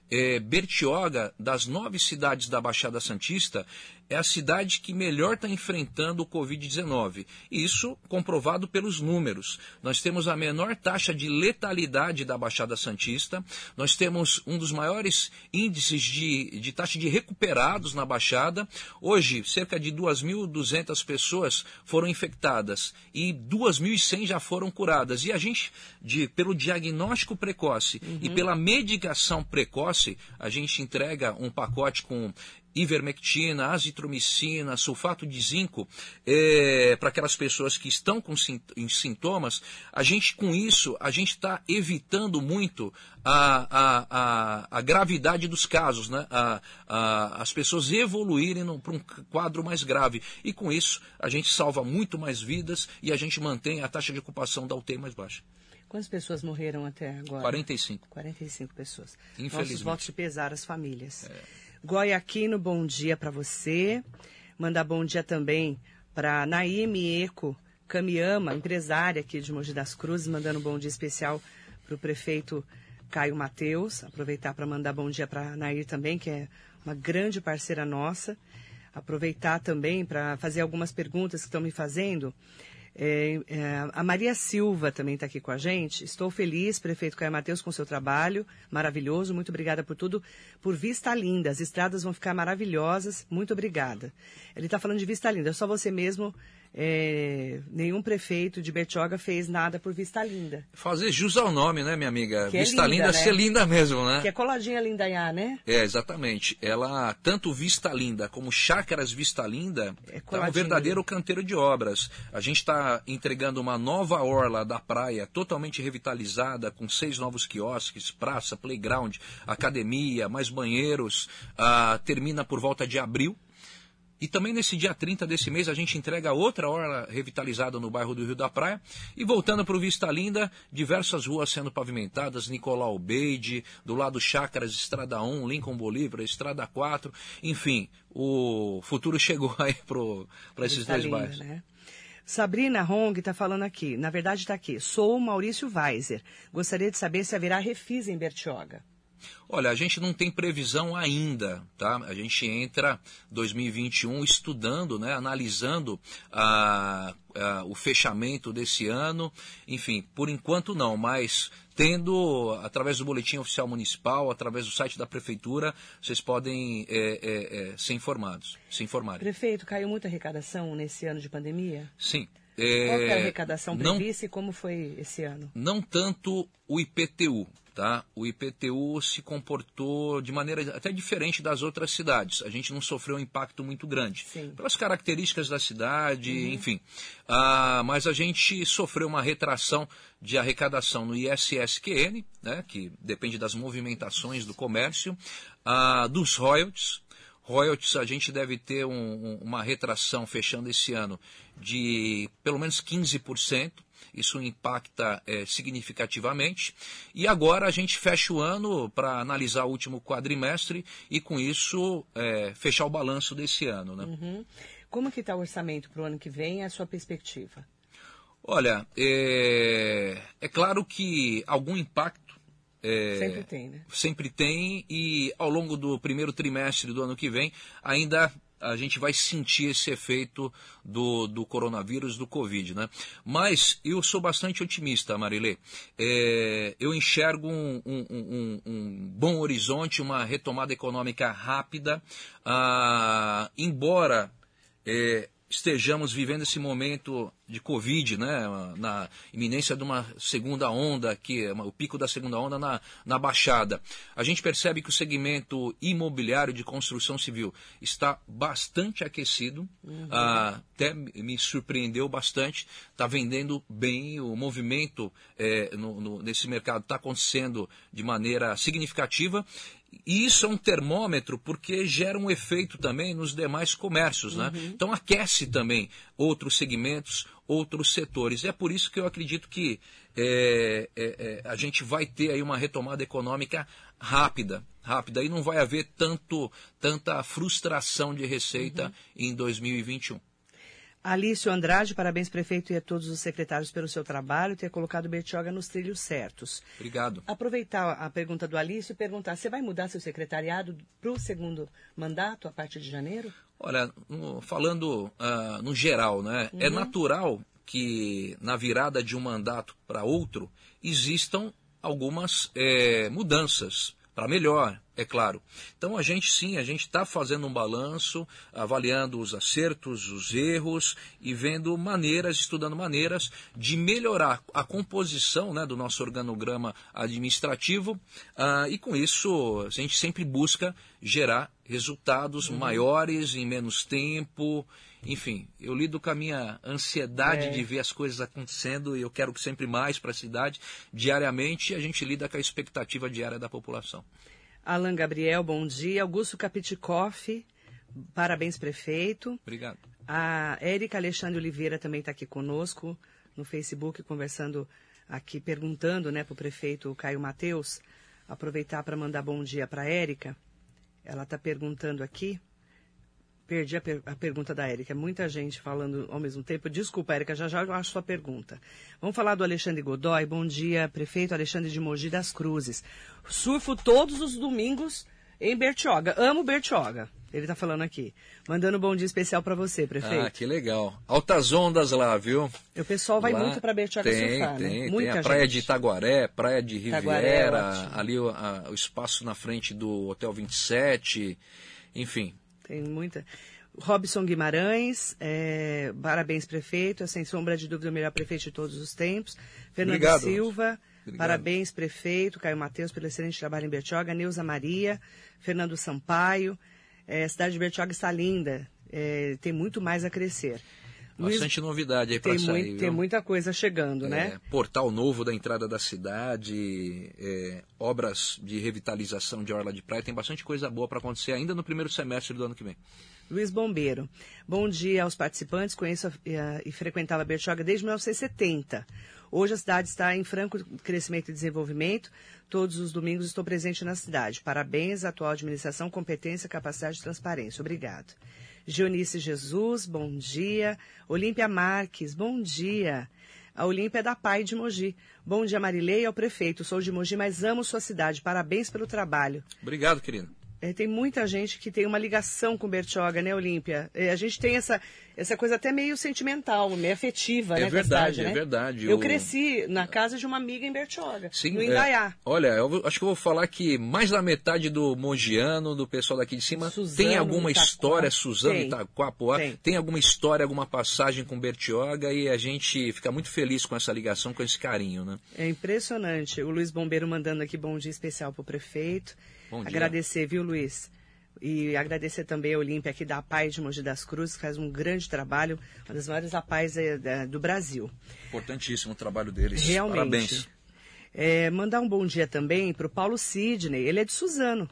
é, Bertioga, das nove cidades da Baixada Santista, é a cidade que melhor está enfrentando o Covid-19. Isso comprovado pelos números. Nós temos a menor taxa de letalidade da Baixada Santista, nós temos um dos maiores índices de, de taxa de recuperados na Baixada. Hoje, cerca de 2.200 pessoas foram infectadas e 2.100 já foram curadas. E a gente, de, pelo diagnóstico precoce uhum. e pela medicação precoce, a gente entrega um pacote com ivermectina, azitromicina, sulfato de zinco, é, para aquelas pessoas que estão com sintomas, a gente com isso, a gente está evitando muito a, a, a, a, gravidade dos casos, né? A, a, as pessoas evoluírem para um quadro mais grave. E com isso, a gente salva muito mais vidas e a gente mantém a taxa de ocupação da UTI mais baixa. Quantas pessoas morreram até agora? 45. 45 pessoas. Infelizmente. Nossos votos de pesar às famílias. É. Goiaquino, bom dia para você. Mandar bom dia também para Naime Eco Camiama, empresária aqui de Mogi das Cruzes, mandando um bom dia especial para o prefeito Caio Mateus. Aproveitar para mandar bom dia para Nair também, que é uma grande parceira nossa. Aproveitar também para fazer algumas perguntas que estão me fazendo. É, é, a Maria Silva também está aqui com a gente. Estou feliz, prefeito Caio Mateus, com seu trabalho maravilhoso. Muito obrigada por tudo. Por Vista Linda, as estradas vão ficar maravilhosas. Muito obrigada. Ele está falando de Vista Linda, é só você mesmo é, nenhum prefeito de Bertioga fez nada por Vista Linda. Fazer jus ao nome, né, minha amiga? Que é Vista é linda, Linda né? ser linda mesmo, né? Que é coladinha Lindaiá, né? É, exatamente. Ela, tanto Vista Linda como Chácaras Vista Linda, é, é um verdadeiro canteiro de obras. A gente está entregando uma nova orla da praia, totalmente revitalizada, com seis novos quiosques, praça, playground, academia, mais banheiros. Ah, termina por volta de abril. E também nesse dia 30 desse mês a gente entrega outra hora revitalizada no bairro do Rio da Praia. E voltando para o Vista Linda, diversas ruas sendo pavimentadas, Nicolau Beide, do lado Chácaras, Estrada 1, Lincoln Bolívar, Estrada 4, enfim, o futuro chegou aí para esses Vista dois bairros. Né? Sabrina Hong está falando aqui, na verdade está aqui, sou o Maurício Weiser. Gostaria de saber se haverá refis em Bertioga. Olha, a gente não tem previsão ainda, tá? A gente entra 2021 estudando, né, analisando a, a, o fechamento desse ano. Enfim, por enquanto não, mas tendo, através do boletim oficial municipal, através do site da prefeitura, vocês podem é, é, é, ser informados, se informarem. Prefeito, caiu muita arrecadação nesse ano de pandemia? Sim. Qual é a É, arrecadação não- prevista e como foi esse ano? não tanto o IPTU, tá? O IPTU se comportou de maneira até diferente das outras cidades. A gente não sofreu um impacto muito grande. Sim. Pelas características da cidade, enfim. Ah, mas a gente sofreu uma retração de arrecadação no ISSQN, né, que depende das movimentações do comércio, ah, dos royalties, Royalties, a gente deve ter um- um- uma retração fechando esse ano de pelo menos 15%. Isso impacta eh, significativamente. E agora a gente fecha o ano para analisar o último quadrimestre e, com isso, eh, fechar o balanço desse ano. Né? Uhum. Como que está o orçamento para o ano que vem e a sua perspectiva? Olha, é, é claro que algum impacto é, Sempre tem, né? sempre tem e ao longo do primeiro trimestre do ano que vem ainda a gente vai sentir esse efeito do, do coronavírus, do Covid, né? Mas eu sou bastante otimista, Marilê. É, eu enxergo um, um- um- um bom horizonte, uma retomada econômica rápida, ah, embora é, estejamos vivendo esse momento de Covid, né, na iminência de uma segunda onda, que é o pico da segunda onda na, na Baixada. A gente percebe que o segmento imobiliário de construção civil está bastante aquecido, ah, até me surpreendeu bastante, está vendendo bem, o movimento eh, no- no- nesse mercado está acontecendo de maneira significativa. E isso é um termômetro porque gera um efeito também nos demais comércios, né? Então aquece também outros segmentos, outros setores. É por isso que eu acredito que é, é, é, a gente vai ter aí uma retomada econômica rápida, rápida, e não vai haver tanto, tanta frustração de receita em 2021. Alício Andrade, parabéns, prefeito, e a todos os secretários pelo seu trabalho, ter colocado Bertioga nos trilhos certos. Obrigado. Aproveitar a pergunta do Alício e perguntar: você vai mudar seu secretariado para o segundo mandato a partir de janeiro? Olha, falando ah, no geral, né? É natural que na virada de um mandato para outro existam algumas eh, mudanças para melhor, é claro. Então a gente sim, a gente está fazendo um balanço, avaliando os acertos, os erros e vendo maneiras, estudando maneiras de melhorar a composição né, do nosso organograma administrativo ah, e com isso a gente sempre busca gerar resultados maiores em menos tempo. Enfim, eu lido com a minha ansiedade É. de ver as coisas acontecendo e eu quero que sempre mais para a cidade. Diariamente a gente lida com a expectativa diária da população. Alan Gabriel, bom dia. Augusto Capitikoff, parabéns, prefeito. Obrigado. A Érica Alexandre Oliveira também está aqui conosco no Facebook, conversando aqui, perguntando né, para o prefeito Caio Mateus. Aproveitar para mandar bom dia para a Érica. Ela está perguntando aqui. Perdi a, per- a pergunta da Érica. Muita gente falando ao mesmo tempo. Desculpa, Érica, já já eu acho sua pergunta. Vamos falar do Alexandre Godoy. Bom dia, prefeito Alexandre de Mogi das Cruzes. Surfo todos os domingos em Bertioga. Amo Bertioga. Ele está falando aqui. Mandando um bom dia especial para você, prefeito. Ah, que legal. Altas ondas lá, viu? O pessoal vai Lá muito para Bertioga tem, surfar, tem, né? Muita tem a praia gente. de Itaguaré, praia de é Riviera, ótimo. ali o, a- o espaço na frente do Hotel 27, enfim. Tem muita. Robson Guimarães, é, parabéns, prefeito. É, sem sombra de dúvida, o melhor prefeito de todos os tempos. Fernando Obrigado, Silva, Obrigado. parabéns, prefeito. Caio Mateus, pelo excelente trabalho em Bertioga. Neuza Maria, Fernando Sampaio. É, a cidade de Bertioga está linda. É, tem muito mais a crescer. Luiz, Bastante novidade aí para sair. mui- viu? tem muita coisa chegando, É, né? Portal novo da entrada da cidade, é, obras de revitalização de Orla de Praia, tem bastante coisa boa para acontecer ainda no primeiro semestre do ano que vem. Luiz Bombeiro. Bom dia aos participantes. Conheço a- e, a- e frequentava Bertioga desde 1970. Hoje a cidade está em franco crescimento e desenvolvimento. Todos os domingos estou presente na cidade. Parabéns à atual administração, competência, capacidade e transparência. Obrigado. Gionice Jesus, bom dia. Olímpia Marques, bom dia. A Olímpia é da Pai de Mogi. Bom dia, Marilei, ao prefeito. Sou de Mogi, mas amo sua cidade. Parabéns pelo trabalho. Obrigado, querido. É, tem muita gente que tem uma ligação com Bertioga, né, Olímpia? É, a gente tem essa, essa coisa até meio sentimental, meio afetiva, É né? verdade, cidade, é né? verdade. Eu O- cresci na casa de uma amiga em Bertioga, Sim, no é, Indaiá. olha, eu acho que eu vou falar que mais da metade do Mogiano, do pessoal daqui de cima, Suzano, tem alguma Itaquá. história, Suzano, Tem. Itaquá, Poá, Tem. tem. alguma história, alguma passagem com Bertioga e a gente fica muito feliz com essa ligação, com esse carinho, né? É impressionante. O Luiz Bombeiro mandando aqui bom dia especial pro prefeito. Bom dia. Agradecer, viu, Luiz? E agradecer também a Olímpia aqui da APAI de Mogi das Cruzes, que faz um grande trabalho, uma das maiores APAIs eh, do Brasil. Importantíssimo o trabalho deles. Realmente. Parabéns. É, mandar um bom dia também para o Paulo Sidney, ele é de Suzano.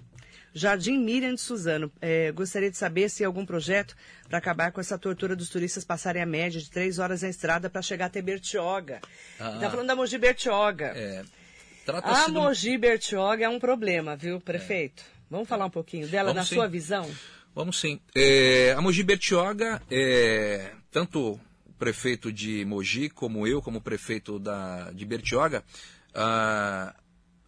Jardim Miriam de Suzano. É, gostaria de saber se há algum projeto para acabar com essa tortura dos turistas passarem a média de três horas na estrada para chegar até Bertioga. Ah. Está falando da Mogi Bertioga. É, a Mogi Bertioga é um problema, viu, prefeito? Vamos falar um pouquinho dela Vamos na sim. sua visão? Vamos sim. É, a Mogi Bertioga, é, tanto o prefeito de Mogi como eu, como prefeito da, de Bertioga, ah,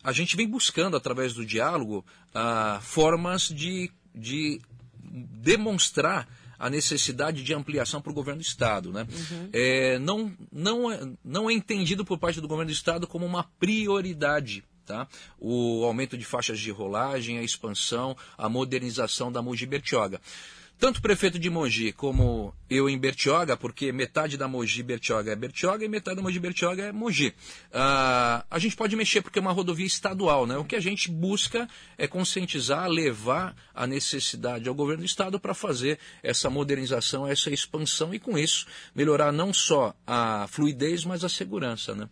a gente vem buscando, através do diálogo, ah, formas de, de demonstrar a necessidade de ampliação para o governo do Estado. Né? É, não, não, é, não é entendido por parte do governo do Estado como uma prioridade tá? o aumento de faixas de rolagem, a expansão, a modernização da Mogi Bertioga. Tanto o prefeito de Mogi como eu em Bertioga, porque metade da Mogi Bertioga é Bertioga e metade da Mogi Bertioga é Mogi. Ah, a gente pode mexer porque é uma rodovia estadual, né? O que a gente busca é conscientizar, levar a necessidade ao governo do estado para fazer essa modernização, essa expansão e com isso melhorar não só a fluidez, mas a segurança, né?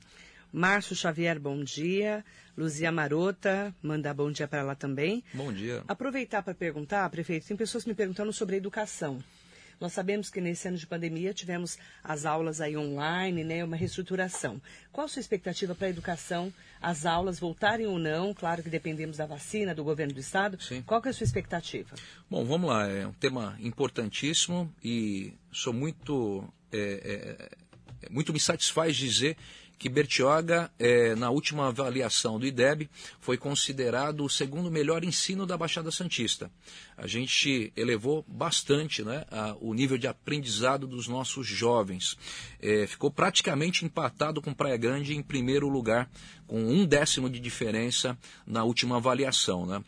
Márcio Xavier, bom dia. Luzia Marota, mandar bom dia para ela também. Bom dia. Aproveitar para perguntar, prefeito, tem pessoas me perguntando sobre a educação. Nós sabemos que nesse ano de pandemia tivemos as aulas aí online, né, uma reestruturação. Qual a sua expectativa para a educação, as aulas voltarem ou não? Claro que dependemos da vacina, do governo do estado. Sim. Qual que é a sua expectativa? Bom, vamos lá. É um tema importantíssimo e sou muito é, é, muito me satisfaz dizer que Bertioga, é, na última avaliação do IDEB, foi considerado o segundo melhor ensino da Baixada Santista. A gente elevou bastante né, a, o nível de aprendizado dos nossos jovens. É, ficou praticamente empatado com Praia Grande em primeiro lugar, com um décimo de diferença na última avaliação. Né?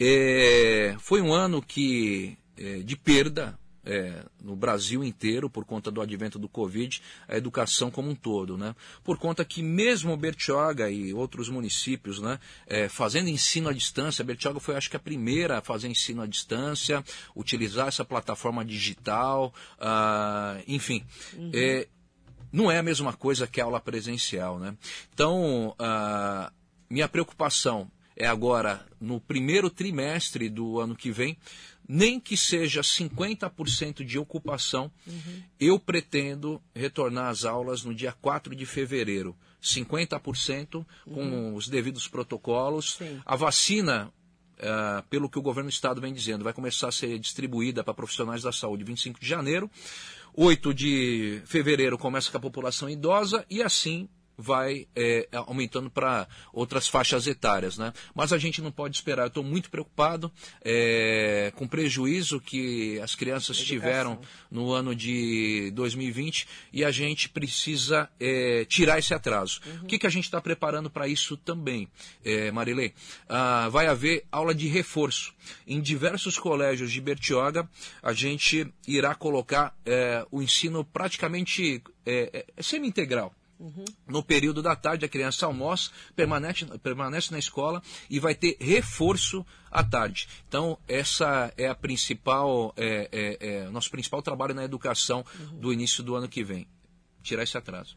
É, foi um ano que de perda é, no Brasil inteiro, por conta do advento do Covid, a educação como um todo. Né? Por conta que mesmo Bertioga e outros municípios né, é, fazendo ensino à distância, Bertioga foi acho que a primeira a fazer ensino à distância, utilizar essa plataforma digital, ah, enfim. Uhum. É, não é a mesma coisa que a aula presencial. Né? Então, ah, minha preocupação é agora, no primeiro trimestre do ano que vem, nem que seja 50% de ocupação, uhum. eu pretendo retornar às aulas no dia 4 de fevereiro. 50% com uhum. os devidos protocolos. Sim. A vacina, uh, pelo que o governo do estado vem dizendo, vai começar a ser distribuída para profissionais da saúde 25 de janeiro. 8 de fevereiro começa com a população idosa e assim vai é, aumentando para outras faixas etárias. Né? Mas a gente não pode esperar. Eu estou muito preocupado é, com o prejuízo que as crianças Educação. tiveram no ano de 2020 e a gente precisa é, tirar esse atraso. Uhum. O que, que a gente está preparando para isso também, é, Marilei? Ah, vai haver aula de reforço. Em diversos colégios de Bertioga, a gente irá colocar é, o ensino praticamente é, é semi-integral. Uhum. No período da tarde, a criança almoça, permanece, permanece na escola e vai ter reforço à tarde. Então, essa é a principal, é, é, é nosso principal trabalho na educação uhum. do início do ano que vem. Tirar esse atraso.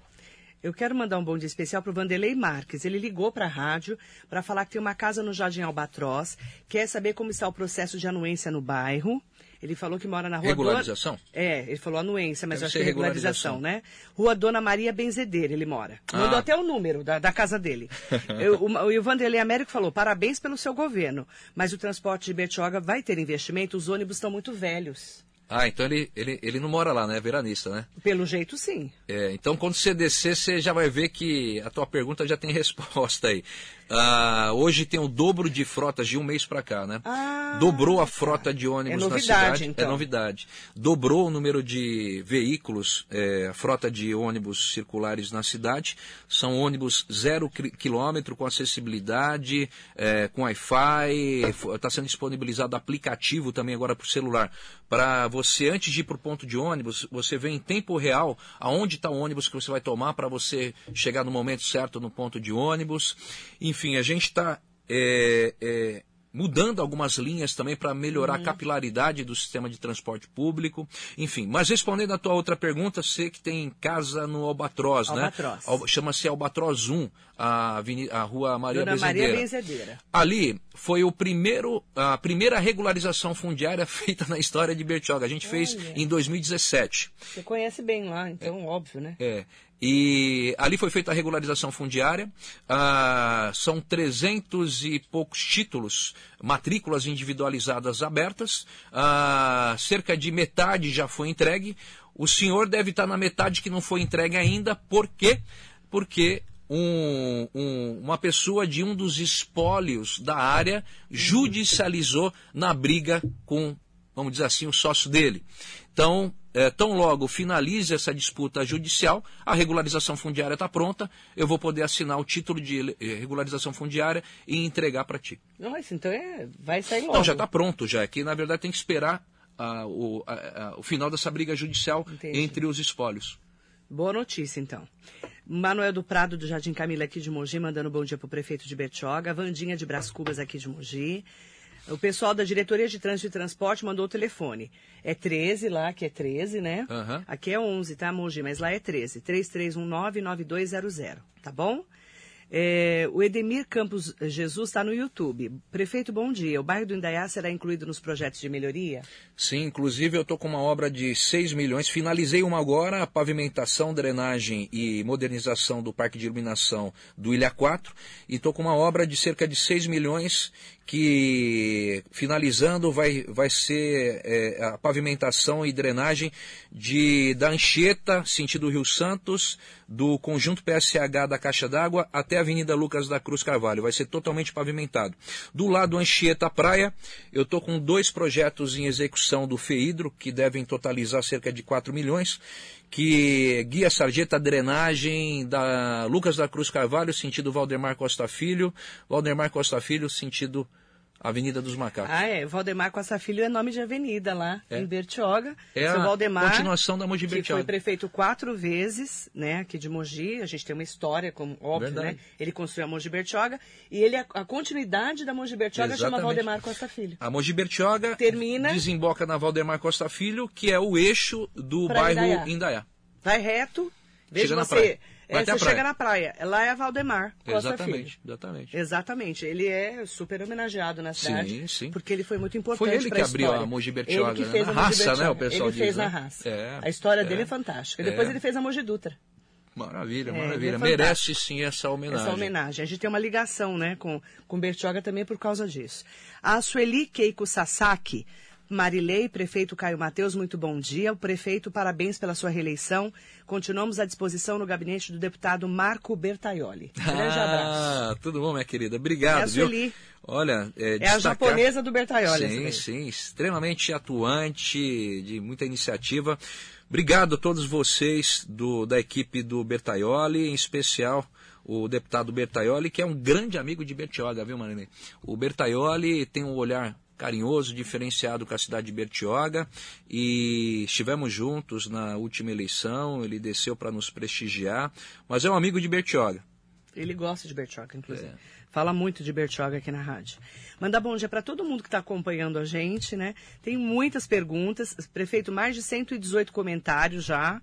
Eu quero mandar um bom dia especial para o Vanderlei Marques. Ele ligou para a rádio para falar que tem uma casa no Jardim Albatroz, quer saber como está o processo de anuência no bairro. Ele falou que mora na rua. Regularização? É, ele falou anuência, mas Deve acho que é regularização, regularização, né? Rua Dona Maria Benzedeira, ele mora. Ah. Mandou até o número da, da casa dele. Eu, o, o Vanderlei Américo falou: parabéns pelo seu governo, mas o transporte de Bertioga vai ter investimento, os ônibus estão muito velhos. Ah, então ele, ele, ele não mora lá, né? É veranista, né? Pelo jeito, sim. É, então, quando você descer, você já vai ver que a tua pergunta já tem resposta aí. Ah, hoje tem o dobro de frotas de um mês para cá, né? Ah, Dobrou a tá. frota de ônibus é novidade, na cidade. É então. É novidade. Dobrou o número de veículos, é, a frota de ônibus circulares na cidade. São ônibus zero quilômetro com acessibilidade, é, com Wi-Fi. Está sendo disponibilizado aplicativo também agora para o celular. Para você, antes de ir para o ponto de ônibus, você vê em tempo real aonde está o ônibus que você vai tomar para você chegar no momento certo no ponto de ônibus. Enfim, enfim, a gente está é, é, mudando algumas linhas também para melhorar uhum. a capilaridade do sistema de transporte público. Enfim, mas respondendo a tua outra pergunta, sei que tem casa no Albatroz, né? Albatroz. né? Chama-se Albatroz 1, a, Avenida, a rua Maria Dona Benzedeira. Maria Benzedeira. Ali foi o primeiro, a primeira regularização fundiária feita na história de Bertioga. A gente Olha. fez em 2017. Você conhece bem lá, então é, óbvio, né? É. E ali foi feita a regularização fundiária. Ah, são 300 e poucos títulos, matrículas individualizadas abertas. Ah, cerca de metade já foi entregue. O senhor deve estar na metade que não foi entregue ainda. Por quê? Porque um, um, uma pessoa de um dos espólios da área judicializou na briga com, vamos dizer assim, o sócio dele. Então, é, tão logo finalize essa disputa judicial, a regularização fundiária está pronta, eu vou poder assinar o título de eh, regularização fundiária e entregar para ti. Nossa, então é, vai sair logo. Não, já está pronto, já. Aqui, na verdade, tem que esperar o, uh, o final dessa briga judicial Entendi. entre os espólios. Boa notícia, então. Manuel do Prado, do Jardim Camila, aqui de Mogi, mandando bom dia para o prefeito de Bertioga. Vandinha de Brás Cubas, aqui de Mogi. O pessoal da Diretoria de Trânsito e Transporte mandou o telefone. É 13 lá, que é 13, né? Uhum. Aqui é 11, tá, Mogi? Mas lá é 13. 3319-9200, tá bom? É, o Edemir Campos Jesus está no YouTube. Prefeito, bom dia. O bairro do Indaiá será incluído nos projetos de melhoria? Sim, inclusive eu estou com uma obra de 6 milhões. Finalizei uma agora, a pavimentação, drenagem e modernização do parque de iluminação do Ilha 4. E estou com uma obra de cerca de 6 milhões que finalizando vai, vai ser é, a pavimentação e drenagem de da Anchieta, sentido Rio Santos, do conjunto PSH da Caixa d'Água até a Avenida Lucas da Cruz Carvalho. Vai ser totalmente pavimentado. Do lado Anchieta Praia, eu estou com dois projetos em execução do FEIDRO, que devem totalizar cerca de 4 milhões, que guia sarjeta drenagem da Lucas da Cruz Carvalho, sentido Valdemar Costa Filho, Valdemar Costa Filho, sentido Avenida dos Macacos. Ah, é. Valdemar Costa Filho é nome de avenida lá É. em Bertioga. É Seu a Valdemar, continuação da Mogi que foi Bertioga. prefeito quatro vezes, né, aqui de Mogi. A gente tem uma história, como óbvio, Verdade. né? Ele construiu a Mogi Bertioga e ele a, a continuidade da Mogi Bertioga chama Exatamente. Valdemar Costa Filho. A Mogi Bertioga Termina- desemboca na Valdemar Costa Filho, que é o eixo do bairro Indaiá. Indaiá. Vai reto, veja você. praia. É, Vai até você chega na praia. Lá é a Valdemar Costa Filho. Exatamente, exatamente. Exatamente. Ele é super homenageado na cidade. Sim, sim. Porque ele foi muito importante Foi ele que abriu a Mogi Bertioga, Ele que né? fez Na a raça, né, o pessoal Ele fez diz, na né? raça. É, a história é, dele é fantástica. Depois é. ele fez a Mogi Dutra. Maravilha, É, é maravilha. Merece sim essa homenagem. Essa homenagem. A gente tem uma ligação, né, com, com Bertioga também por causa disso. A Sueli Keiko Sasaki, Marilei, prefeito Caio Mateus, muito bom dia. O prefeito, parabéns pela sua reeleição. Continuamos à disposição no gabinete do deputado Marco Bertaioli. Grande abraço. Ah, tudo bom, minha querida? Obrigado, É a? Sueli. Olha, é, É a destacar- japonesa do Bertaioli. Sim, sim, extremamente atuante, de muita iniciativa. Obrigado a todos vocês do, da equipe do Bertaioli, em especial o deputado Bertaioli, que é um grande amigo de Bertioga, viu, Marinei? O Bertaioli tem um olhar carinhoso, diferenciado com a cidade de Bertioga e estivemos juntos na última eleição, ele desceu para nos prestigiar, mas é um amigo de Bertioga. Ele gosta de Bertioga, inclusive. É. Fala muito de Bertioga aqui na rádio. Mandar bom dia para todo mundo que está acompanhando a gente, né? Tem muitas perguntas. Prefeito, mais de 118 comentários já.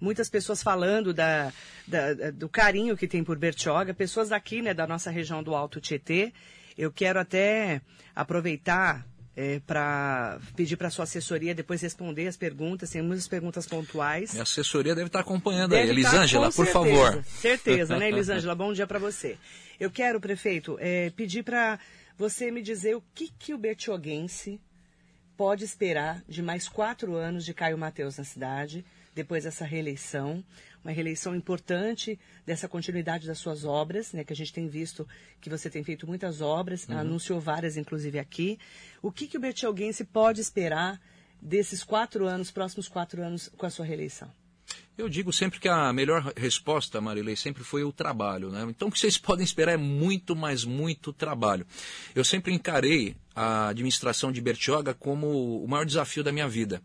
Muitas pessoas falando da, da- do carinho que tem por Bertioga. Pessoas daqui, né, da nossa região do Alto Tietê. Eu quero até aproveitar para pedir para sua assessoria depois responder as perguntas. Tem muitas perguntas pontuais. Minha assessoria deve estar acompanhando aí. Deve estar, Elisângela, com por certeza. favor. Certeza, né, Elisângela? Bom dia para você. Eu quero, prefeito, eh, pedir para você me dizer o que, que o bertioguense pode esperar de mais quatro anos de Caio Mateus na cidade, depois dessa reeleição, uma reeleição importante dessa continuidade das suas obras, né, que a gente tem visto que você tem feito muitas obras, anunciou várias, inclusive aqui. O que, que o bertioguense pode esperar desses quatro anos, próximos quatro anos, com a sua reeleição? Eu digo sempre que a melhor resposta, Marilei, sempre foi o trabalho. Né? Então o que vocês podem esperar é muito, mas muito trabalho. Eu sempre encarei a administração de Bertioga como o maior desafio da minha vida.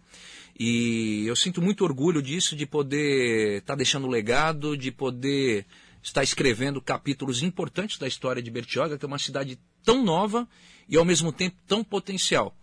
E eu sinto muito orgulho disso, de poder estar deixando legado, de poder estar escrevendo capítulos importantes da história de Bertioga, que é uma cidade tão nova e ao mesmo tempo tão potencial.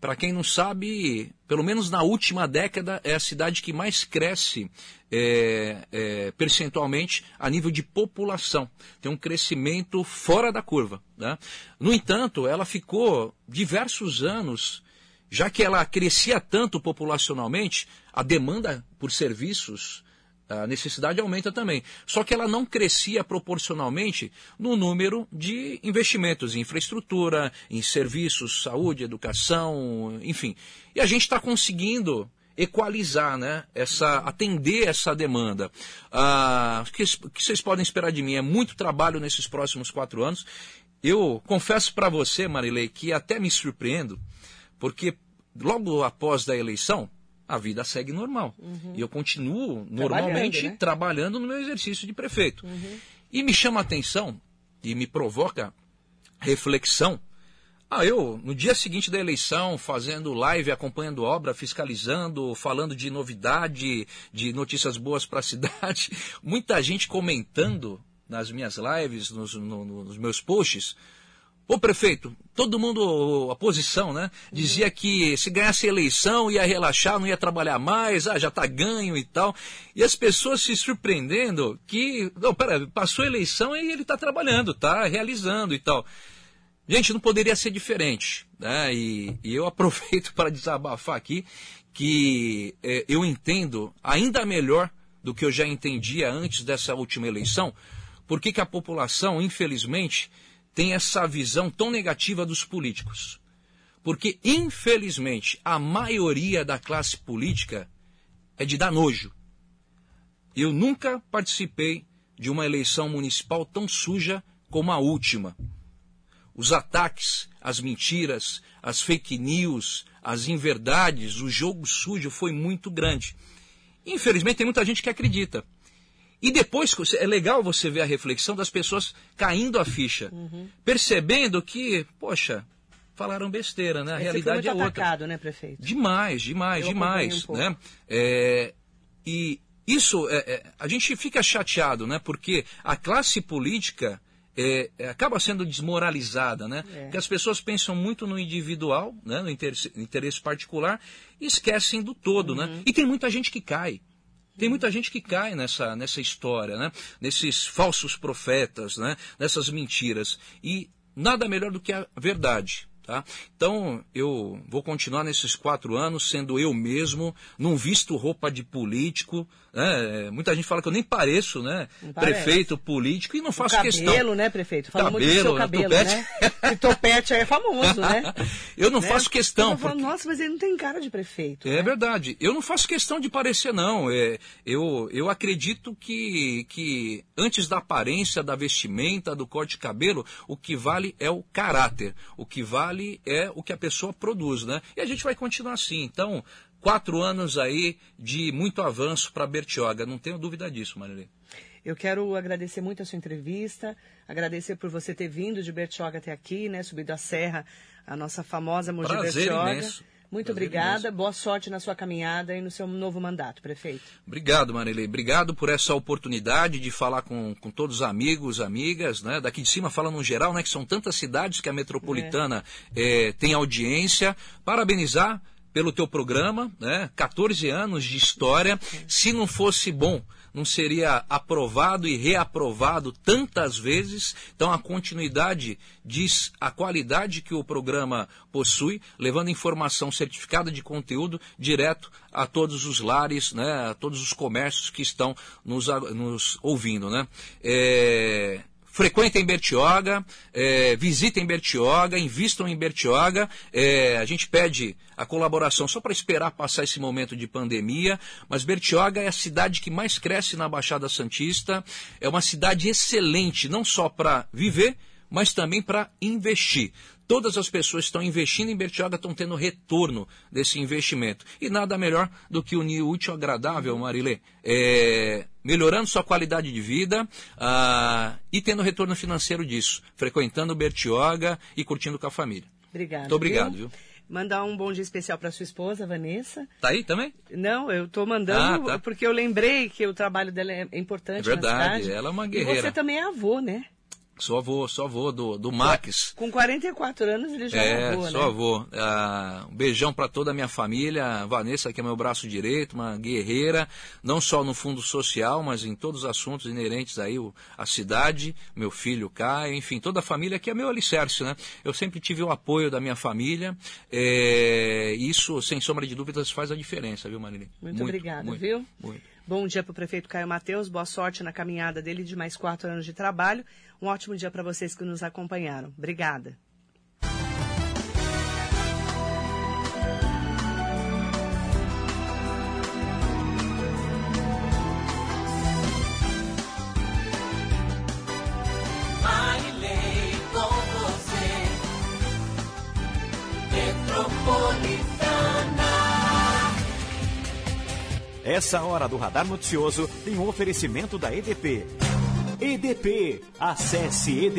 Para quem não sabe, pelo menos na última década, é a cidade que mais cresce é, é, percentualmente a nível de população. Tem um crescimento fora da curva. Né? No entanto, ela ficou diversos anos, já que ela crescia tanto populacionalmente, a demanda por serviços a necessidade aumenta também. Só que ela não crescia proporcionalmente no número de investimentos em infraestrutura, em serviços, saúde, educação, enfim. E a gente está conseguindo equalizar, né? Essa, atender essa demanda. Ah, o que, o que vocês podem esperar de mim? É muito trabalho nesses próximos quatro anos. Eu confesso para você, Marilei, que até me surpreendo, porque logo após da eleição, a vida segue normal. E eu continuo normalmente né? trabalhando no meu exercício de prefeito. E me chama a atenção e me provoca reflexão. Ah, eu, no dia seguinte da eleição, fazendo live, acompanhando obra, fiscalizando, falando de novidade, de notícias boas para a cidade, muita gente comentando nas minhas lives, nos, no- nos meus posts, Ô prefeito, todo mundo, a posição, né? Dizia que se ganhasse a eleição ia relaxar, não ia trabalhar mais, ah, já tá ganho e tal. E as pessoas se surpreendendo que, não, pera, passou a eleição e ele tá trabalhando, tá realizando e tal. Gente, não poderia ser diferente. Né? E, e eu aproveito para desabafar aqui que eh, eu entendo ainda melhor do que eu já entendia antes dessa última eleição, porque que a população, infelizmente, tem essa visão tão negativa dos políticos. Porque, infelizmente, a maioria da classe política é de dar nojo. Eu nunca participei de uma eleição municipal tão suja como a última. Os ataques, as mentiras, as fake news, as inverdades, o jogo sujo foi muito grande. Infelizmente, tem muita gente que acredita. E depois é legal você ver a reflexão das pessoas caindo a ficha, uhum. percebendo que, poxa, falaram besteira, né? A Esse realidade foi muito é outra. atacado, né, prefeito? Demais, demais, Eu demais, um né? É, e isso, é, é, a gente fica chateado, né? Porque a classe política é, é, acaba sendo desmoralizada, né? É. Porque as pessoas pensam muito no individual, né? no interesse, interesse particular, e esquecem do todo, né? uhum. né? E tem muita gente que cai. Tem muita gente que cai nessa, nessa história, né? Nesses falsos profetas, né? Nessas mentiras. E nada melhor do que a verdade. Tá? Então, eu vou continuar nesses quatro anos sendo eu mesmo, não visto roupa de político. Né? Muita gente fala que eu nem pareço né? prefeito político e não faço cabelo, questão. Cabelo, né, prefeito? Fala cabelo, muito do seu cabelo, topete. né? E topete é famoso, né? eu não né? faço questão. Eu porque... Nossa, mas ele não tem cara de prefeito. É né? verdade. Eu não faço questão de parecer, não. É, eu, eu acredito que, que antes da aparência, da vestimenta, do corte de cabelo, o que vale é o caráter. O que vale vale é o que a pessoa produz, né? E a gente vai continuar assim. Então, quatro anos aí de muito avanço para Bertioga, não tenho dúvida disso, Marilene. Eu quero agradecer muito a sua entrevista, agradecer por você ter vindo de Bertioga até aqui, né? Subido a serra, a nossa famosa Mogi Prazer Bertioga. Imenso. Muito obrigada, boa sorte na sua caminhada e no seu novo mandato, prefeito. Obrigado, Marilei. Obrigado por essa oportunidade de falar com, com todos os amigos, amigas, né? Daqui de cima falando no geral, né? Que são tantas cidades que a metropolitana é. É, tem audiência. Parabenizar pelo teu programa, né? 14 anos de história. Se não fosse bom, não seria aprovado e reaprovado tantas vezes. Então a continuidade diz a qualidade que o programa possui, levando informação certificada de conteúdo direto a todos os lares, né, a todos os comércios que estão nos, nos ouvindo. Né? É, frequentem Bertioga, é, visitem Bertioga, invistam em Bertioga. É, a gente pede a colaboração só para esperar passar esse momento de pandemia, mas Bertioga é a cidade que mais cresce na Baixada Santista. É uma cidade excelente, não só para viver, mas também para investir. Todas as pessoas que estão investindo em Bertioga estão tendo retorno desse investimento. E nada melhor do que unir o útil ao agradável, Marilê. É, melhorando sua qualidade de vida ah, e tendo retorno financeiro disso. Frequentando Bertioga e curtindo com a família. Obrigado. Muito obrigado, viu? viu? Mandar um bom dia especial para sua esposa, Vanessa. Tá aí também? Não, eu estou mandando ah, tá. porque eu lembrei que o trabalho dela é importante. É verdade, ela é uma guerreira. E você também é avô, né? Sou avô, sou avô do, do Max. Com 44 anos ele já é, é avô, sou né? avô. Ah, um beijão para toda a minha família. Vanessa, que é meu braço direito, uma guerreira, não só no fundo social, mas em todos os assuntos inerentes aí à cidade. Meu filho Caio, enfim, toda a família que é meu alicerce, né? Eu sempre tive o apoio da minha família. É, isso, sem sombra de dúvidas, faz a diferença, viu, Marilene? Muito, muito obrigada, muito, viu? Muito. Bom dia para o prefeito Caio Mateus, boa sorte na caminhada dele de mais quatro anos de trabalho. Um ótimo dia para vocês que nos acompanharam. Obrigada. Essa hora do Radar Noticioso tem um oferecimento da EDP. EDP. Acesse EDP.